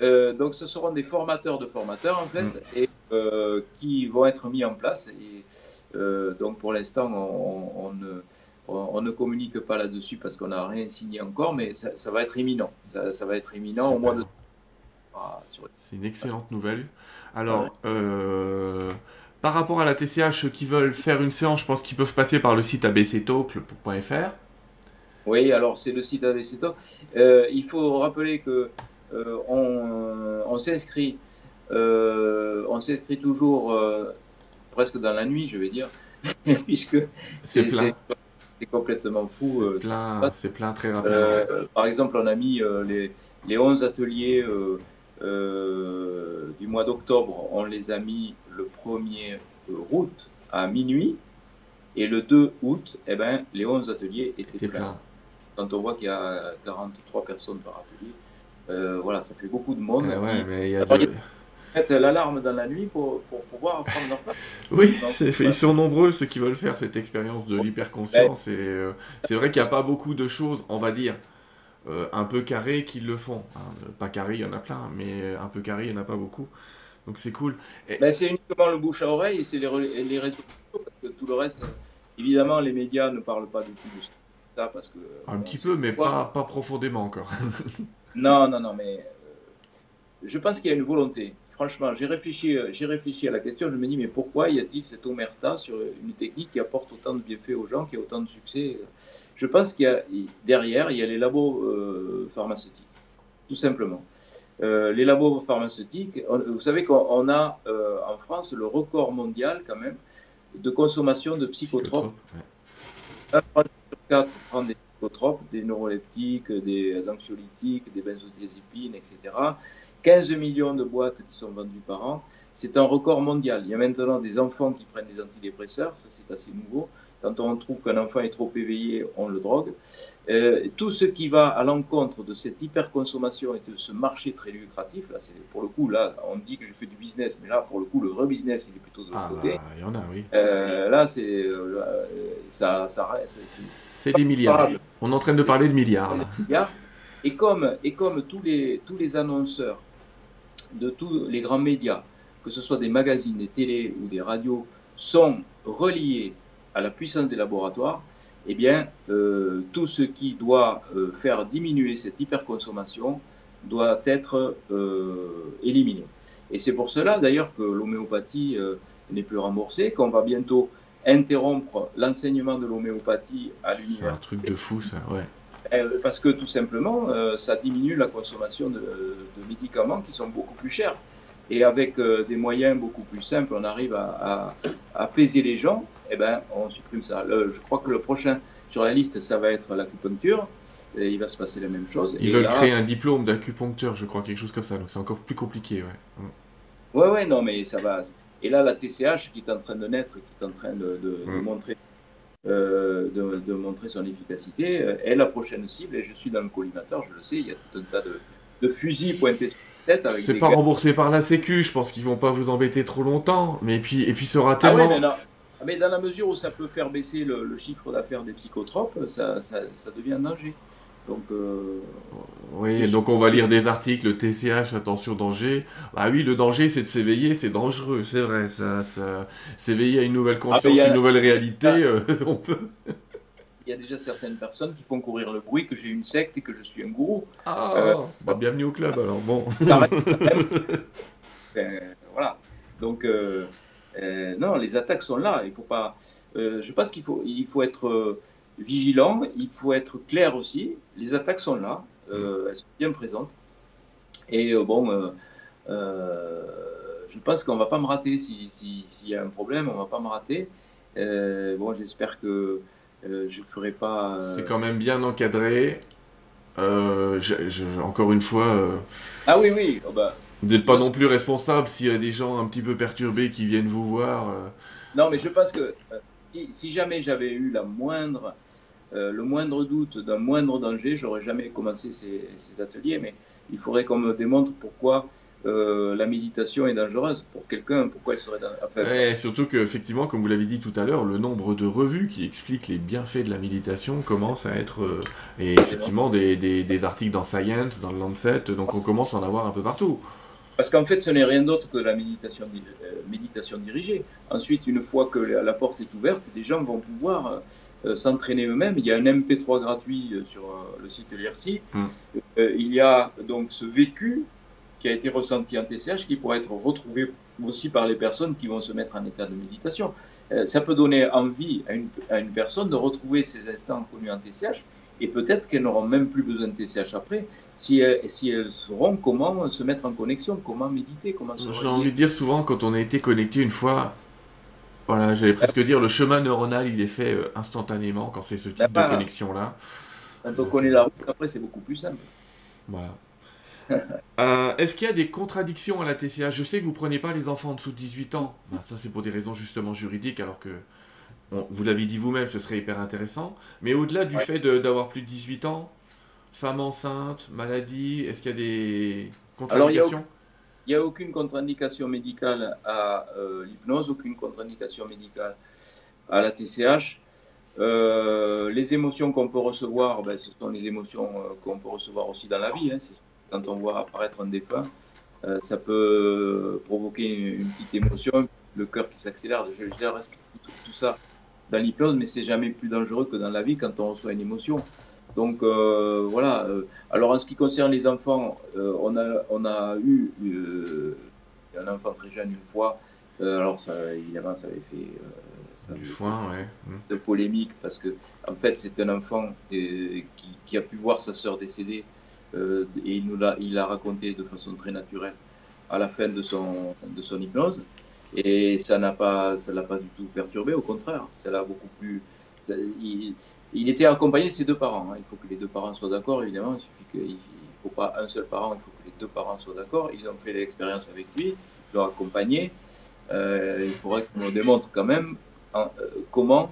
Euh, donc, ce seront des formateurs de formateurs, en fait, mm. et euh, qui vont être mis en place. Et euh, donc, pour l'instant, on, ne, on, ne, communique pas là-dessus parce qu'on n'a rien signé encore, mais ça, va être imminent. Ça, va être imminent au mois de. Ah, C'est une excellente nouvelle. Alors, par rapport à la TCH, ceux qui veulent faire une séance, je pense qu'ils peuvent passer par le site abctalk.fr. Oui, alors c'est le site abctalk. Euh, il faut rappeler que euh, on, s'inscrit, euh, on s'inscrit toujours presque dans la nuit, je vais dire, puisque c'est plein. C'est complètement fou. C'est plein, c'est plein très rapidement. par exemple, on a mis les, les 11 ateliers du mois d'octobre, on les a mis le 1er août à minuit et le 2 août, eh ben, les 11 ateliers étaient pleins. Quand on voit qu'il y a 43 personnes par atelier, euh, voilà, ça fait beaucoup de monde. Eh ouais, mais il y a l'alarme dans la nuit pour, pour pouvoir prendre leur place. Oui, ils sont nombreux ceux qui veulent faire cette expérience de l'hyperconscience. Et euh, c'est vrai qu'il n'y a pas beaucoup de choses, on va dire, euh, un peu carrées qui le font. Hein. Pas carré, il y en a plein, mais un peu carré, il n'y en a pas beaucoup. Donc c'est cool. Ben, c'est uniquement le bouche à oreille et c'est les, les, réseaux sociaux, parce que tout le reste, évidemment, les médias ne parlent pas du tout de ça parce que. Un euh, petit peu, mais pas, pas profondément encore. non, non, non, mais euh, je pense qu'il y a une volonté. Franchement, j'ai réfléchi, euh, j'ai réfléchi à la question. Je me dis, mais pourquoi y a-t-il cette omerta sur une technique qui apporte autant de bienfaits aux gens, qui a autant de succès Je pense qu'il y a derrière, il y a les labos pharmaceutiques, tout simplement. Les labos pharmaceutiques, vous savez qu'on a en France le record mondial quand même de consommation de psychotropes. 4 prend des psychotropes, des neuroleptiques, des anxiolytiques, des benzodiazépines, etc. 15 millions de boîtes qui sont vendues par an. C'est un record mondial. Il y a maintenant des enfants qui prennent des antidépresseurs, ça c'est assez nouveau. Quand on trouve qu'un enfant est trop éveillé, on le drogue. Euh, tout ce qui va à l'encontre de cette hyperconsommation et de ce marché très lucratif, là, c'est pour le coup, là, on dit que je fais du business, mais là, pour le coup, le vrai business, il est plutôt de l'autre ah, côté. Il y en a, oui. Euh, là, c'est euh, ça, ça C'est des milliards. On est en train de parler de milliards. Et comme, et comme tous, les, tous les annonceurs de tous les grands médias, que ce soit des magazines, des télés ou des radios, sont reliés à la puissance des laboratoires, eh bien, euh, tout ce qui doit euh, faire diminuer cette hyperconsommation doit être euh, éliminé. Et c'est pour cela, d'ailleurs, que l'homéopathie n'est plus remboursée, qu'on va bientôt interrompre l'enseignement de l'homéopathie à l'université. C'est un truc de fou, ça, ouais. Parce que tout simplement, ça diminue la consommation de, de médicaments qui sont beaucoup plus chers. Et avec des moyens beaucoup plus simples, on arrive à, à apaiser les gens eh ben, on supprime ça. je crois que le prochain sur la liste, ça va être l'acupuncture. Et il va se passer la même chose. Ils veulent créer un diplôme d'acupuncteur, je crois, quelque chose comme ça. Donc c'est encore plus compliqué, ouais. Mm. Ouais, ouais, non, mais ça va. Et là, la TCH qui est en train de naître, qui est en train de, mm. montrer, euh, de, montrer son efficacité, euh, est la prochaine cible. Et je suis dans le collimateur, je le sais. Il y a tout un tas de, fusils pointés sur la tête. C'est pas remboursé par la Sécu. Je pense qu'ils vont pas vous embêter trop longtemps. Mais puis, et puis, ça aura tellement. Ah ah, mais dans la mesure où ça peut faire baisser le, chiffre d'affaires des psychotropes, ça, ça, devient un danger. Donc, euh, oui, donc on va lire des articles, TCH, attention danger. Ah oui, le danger c'est de s'éveiller, c'est dangereux, c'est vrai. Ça, s'éveiller à une nouvelle ah, conscience, une nouvelle réalité, euh, on peut. Il y a déjà certaines personnes qui font courir le bruit que j'ai une secte et que je suis un gourou. Ah, euh, bah, bienvenue au club alors, bon. Ben, voilà. Donc, euh, non, les attaques sont là. Il faut pas. Euh, je pense qu'il faut, il faut être euh, vigilant. Il faut être clair aussi. Les attaques sont là. elles sont bien présentes. Et bon, je pense qu'on va pas me rater s'il y a un problème. On va pas me rater. bon, j'espère que je ferai pas. C'est quand même bien encadré. encore une fois. Ah oui, oui. Oh, bah, Vous n'êtes pas non plus responsable s'il y a des gens un petit peu perturbés qui viennent vous voir. Euh. Non, mais je pense que si, jamais j'avais eu la moindre, le moindre doute d'un moindre danger, j'aurais jamais commencé ces, ces, ateliers. Mais il faudrait qu'on me démontre pourquoi euh, la méditation est dangereuse pour quelqu'un, pourquoi elle serait dangereuse Surtout qu'effectivement, comme vous l'avez dit tout à l'heure, le nombre de revues qui expliquent les bienfaits de la méditation commence à être... Euh, et effectivement, des, des, articles dans Science, dans le Lancet, donc on commence à en avoir un peu partout. Parce qu'en fait, ce n'est rien d'autre que la méditation, euh, méditation dirigée. Ensuite, une fois que la, porte est ouverte, les gens vont pouvoir s'entraîner eux-mêmes. Il y a un MP3 gratuit sur le site de l'IRSI. Hum. il y a donc ce vécu qui a été ressenti en TCH qui pourrait être retrouvé aussi par les personnes qui vont se mettre en état de méditation. Euh, ça peut donner envie à une, à une, personne de retrouver ces instants connus en TCH et peut-être qu'elles n'auront même plus besoin de TCH après si elles, si elles sauront comment se mettre en connexion, comment méditer, comment se J'ai envie de dire souvent quand on a été connecté une fois, voilà, j'allais presque dire le chemin neuronal il est fait euh, instantanément quand c'est ce type de connexion là. Quand on connaît la route, après c'est beaucoup plus simple. Voilà. Euh, est-ce qu'il y a des contradictions à la TCA Je sais que vous prenez pas les enfants en dessous de 18 ans. Ben, ça, c'est pour des raisons justement juridiques, alors que vous l'avez dit vous-même, ce serait hyper intéressant. Mais au-delà du fait d'avoir plus de 18 ans, femme enceinte, maladie, est-ce qu'il y a des contradictions il n'y a, aucune contre-indication médicale à euh, l'hypnose, aucune contre-indication médicale à la TCH. Euh, les émotions qu'on peut recevoir, ben, ce sont les émotions qu'on peut recevoir aussi dans la vie. Hein, quand on voit apparaître un défunt, euh, ça peut provoquer une, petite émotion, le cœur qui s'accélère. Je, je tout, tout, ça dans l'hypnose, mais c'est jamais plus dangereux que dans la vie quand on reçoit une émotion. Donc euh, voilà. Euh, alors en ce qui concerne les enfants, on, a, on a eu un enfant très jeune une fois. alors ça, évidemment, ça avait fait ça du foin, ouais. de polémique parce que en fait c'est un enfant qui, qui, a pu voir sa sœur décédée euh, et il nous l'a, il a raconté de façon très naturelle à la fin de son, de son hypnose. Et ça n'a pas, ça l'a pas du tout perturbé, au contraire, ça l'a beaucoup plus. Il, était accompagné de ses deux parents. Hein. Il faut que les deux parents soient d'accord, évidemment. Il ne faut pas un seul parent, il faut que les deux parents soient d'accord. Ils ont fait l'expérience avec lui, l'ont accompagné. Euh, il faudrait qu'on nous démontre quand même euh, comment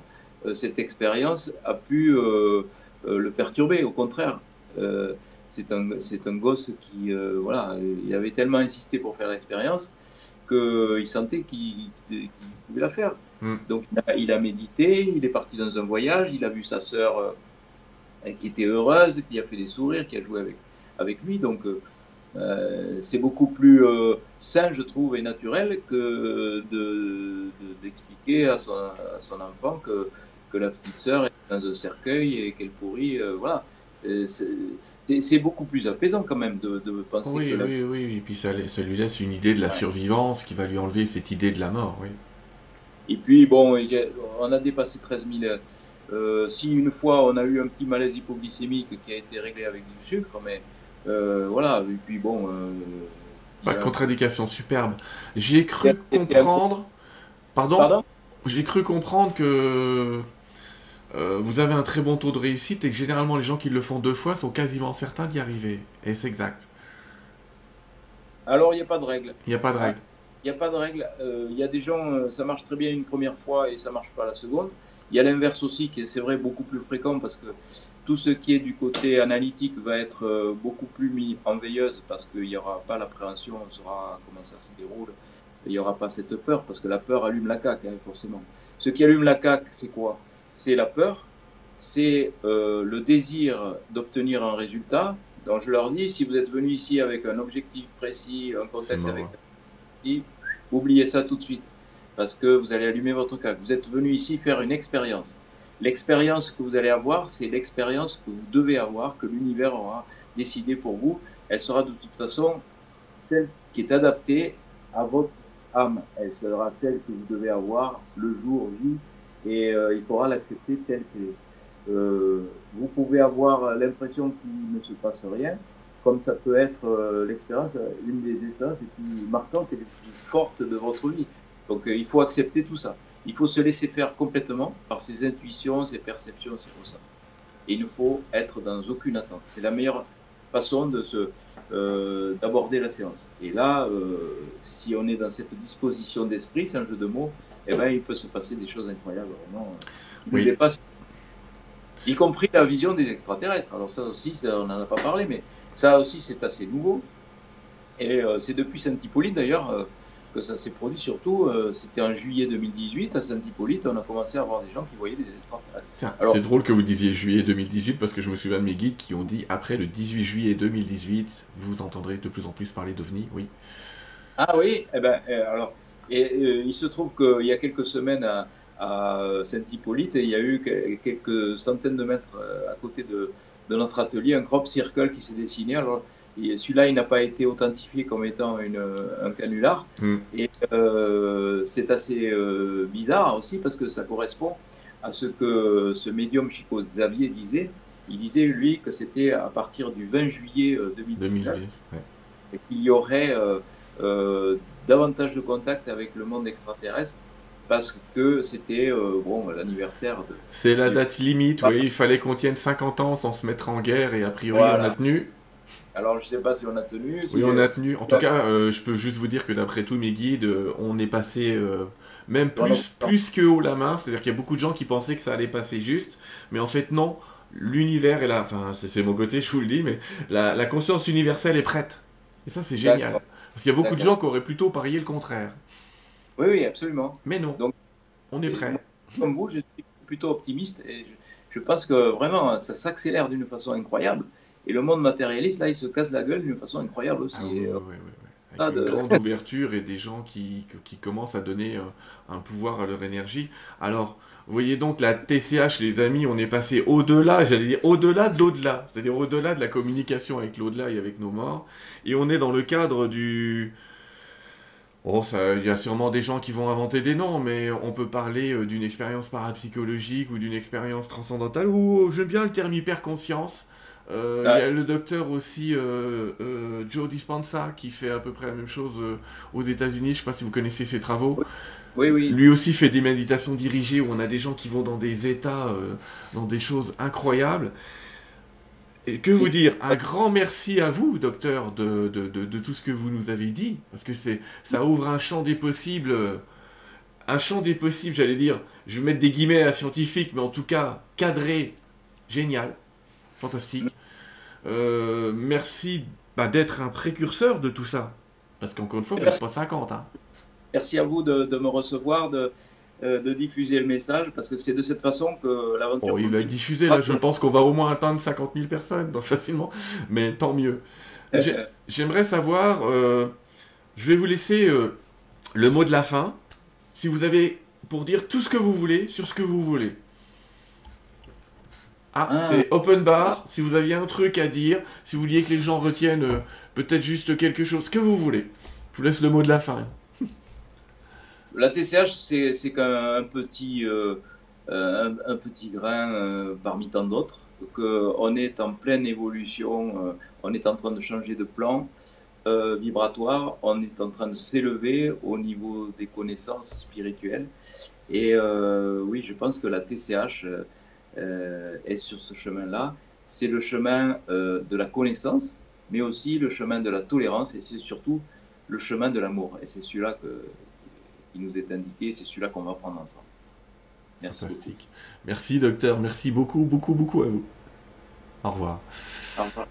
cette expérience a pu le perturber. Au contraire, c'est un, un gosse qui, euh, voilà, il avait tellement insisté pour faire l'expérience qu'il sentait qu'il, pouvait la faire. Hmm. Donc il a, médité, il est parti dans un voyage, il a vu sa sœur euh, qui était heureuse, qui a fait des sourires, qui a joué avec, avec lui. Donc euh, c'est beaucoup plus sain, je trouve, et naturel que de, d'expliquer à, son, à son enfant que, que la petite sœur est dans un cercueil et qu'elle pourrit. voilà c'est beaucoup plus apaisant quand même de, penser oui, que oui, oui, et puis ça, ça, lui laisse une idée de la survivance qui va lui enlever cette idée de la mort, oui. Et puis, bon, on a dépassé 13 000. Euh, si une fois on a eu un petit malaise hypoglycémique qui a été réglé avec du sucre, mais euh, voilà, et puis bon... Euh, Pas de contre-indication, superbe. J'ai cru comprendre... Pardon, Pardon? J'ai cru comprendre que euh, vous avez un très bon taux de réussite et que généralement les gens qui le font deux fois sont quasiment certains d'y arriver. Et c'est exact. Alors il n'y a pas de règle. Il n'y a pas de règle. Il n'y a pas de règle. Euh, il y a des gens, euh, ça marche très bien une première fois et ça marche pas la seconde. Il y a l'inverse aussi qui est, c'est vrai, beaucoup plus fréquent parce que tout ce qui est du côté analytique va être beaucoup plus mis en veilleuse parce qu'il n'y aura pas l'appréhension, on saura comment ça se déroule. Il n'y aura pas cette peur parce que la peur allume la caque, hein, forcément. Ce qui allume la caque, c'est quoi? C'est la peur, c'est euh, le désir d'obtenir un résultat. Donc je leur dis, si vous êtes venu ici avec un objectif précis, un contact avec un oubliez ça tout de suite, parce que vous allez allumer votre cas. Vous êtes venu ici faire une expérience. L'expérience que vous allez avoir, c'est l'expérience que vous devez avoir, que l'univers aura décidé pour vous. Elle sera de toute façon celle qui est adaptée à votre âme. Elle sera celle que vous devez avoir le jour J et euh, il faudra l'accepter tel qu'elle est. Euh, vous pouvez avoir l'impression qu'il ne se passe rien, comme ça peut être euh, l'expérience, une des expériences les plus marquantes et les plus fortes de votre vie. Donc il faut accepter tout ça. Il faut se laisser faire complètement par ses intuitions, ses perceptions, ses ressentis. Et il ne faut être dans aucune attente. C'est la meilleure façon de d'aborder la séance. Et là, si on est dans cette disposition d'esprit, un jeu de mots, eh ben, il peut se passer des choses incroyables, vraiment. Oui. y compris la vision des extraterrestres. Alors ça aussi, on n'en a pas parlé, mais ça aussi, c'est assez nouveau. Et c'est depuis Saint-Hippolyte, d'ailleurs, que ça s'est produit surtout, euh, c'était en juillet 2018 à Saint-Hippolyte, on a commencé à voir des gens qui voyaient des extraterrestres. C'est drôle que vous disiez juillet 2018 parce que je me souviens de mes guides qui ont dit après le 18 juillet 2018, vous entendrez de plus en plus parler d'OVNI, oui. Ah oui, eh ben, euh, alors, et, euh, il se trouve qu'il y a quelques semaines à, Saint-Hippolyte, il y a eu quelques centaines de mètres à côté de, de notre atelier un crop circle qui s'est dessiné. Alors, celui-là, il n'a pas été authentifié comme étant une, un canular. Hmm. Et euh, c'est assez euh, bizarre aussi parce que ça correspond à ce que ce médium Chico Xavier disait. Il disait, lui, que c'était à partir du 20 juillet 2019 euh, et qu'il y aurait davantage de contact avec le monde extraterrestre parce que c'était bon, l'anniversaire de... C'est la date limite, oui, il fallait qu'on tienne 50 ans sans se mettre en guerre et a priori on a tenu. Alors, je ne sais pas si on a tenu. oui, on a tenu. En tout cas, euh, je peux juste vous dire que d'après tous mes guides, euh, on est passé euh, même plus, plus que haut la main. C'est-à-dire qu'il y a beaucoup de gens qui pensaient que ça allait passer juste. Mais en fait, non. L'univers est là. Enfin, c'est mon côté, je vous le dis, mais la, conscience universelle est prête. Et ça, c'est génial. Parce qu'il y a beaucoup de gens qui auraient plutôt parié le contraire. Oui, oui, absolument. Mais non. Donc, on est prêt. Comme vous, je suis plutôt optimiste et je pense que vraiment, ça s'accélère d'une façon incroyable. Et le monde matérialiste, là, il se casse la gueule d'une façon incroyable aussi. Ah, oui, oui, Avec une grande ouverture et des gens qui, qui commencent à donner euh, un pouvoir à leur énergie. Alors, vous voyez donc la TCH, les amis, on est passé au-delà, j'allais dire au-delà de l'au-delà, c'est-à-dire au-delà de la communication avec l'au-delà et avec nos morts. Et on est dans le cadre du... Bon, il y a sûrement des gens qui vont inventer des noms, mais on peut parler euh, d'une expérience parapsychologique ou d'une expérience transcendantale, ou j'aime bien le terme hyperconscience. Euh, il y a le docteur aussi, euh, euh, Joe Dispenza, qui fait à peu près la même chose aux États-Unis. Je ne sais pas si vous connaissez ses travaux. Oui, oui. Lui aussi fait des méditations dirigées où on a des gens qui vont dans des états, dans des choses incroyables. Et que vous dire? Un grand merci à vous, docteur, de, de, de, tout ce que vous nous avez dit, parce que c'est ça ouvre un champ des possibles, un champ des possibles, j'allais dire, je vais mettre des guillemets à scientifique, mais en tout cas cadré, génial fantastique. Euh, merci bah, d'être un précurseur de tout ça. Parce qu'encore une fois, vous n'êtes pas 50. Hein. Merci à vous de, me recevoir, de, euh, de, diffuser le message, parce que c'est de cette façon que l'aventure... Oh, il va être diffusé, là, je pense qu'on va au moins atteindre 50 000 personnes, donc facilement, mais tant mieux. J'aimerais savoir, euh, je vais vous laisser le mot de la fin, si vous avez pour dire tout ce que vous voulez sur ce que vous voulez. Ah, ah, c'est open bar. Si vous aviez un truc à dire, si vous vouliez que les gens retiennent euh, peut-être juste quelque chose, que vous voulez. Je vous laisse le mot de la fin. La TCH, c'est qu'un petit, euh, euh, un, petit grain parmi tant d'autres. On est en pleine évolution, on est en train de changer de plan vibratoire, on est en train de s'élever au niveau des connaissances spirituelles. Et oui, je pense que la TCH est sur ce chemin-là. C'est le chemin euh, de la connaissance, mais aussi le chemin de la tolérance et c'est surtout le chemin de l'amour. Et c'est celui-là qui nous est indiqué, c'est celui-là qu'on va prendre ensemble. Merci. Fantastique. Merci docteur, merci beaucoup, beaucoup, beaucoup à vous. Au revoir. Au revoir.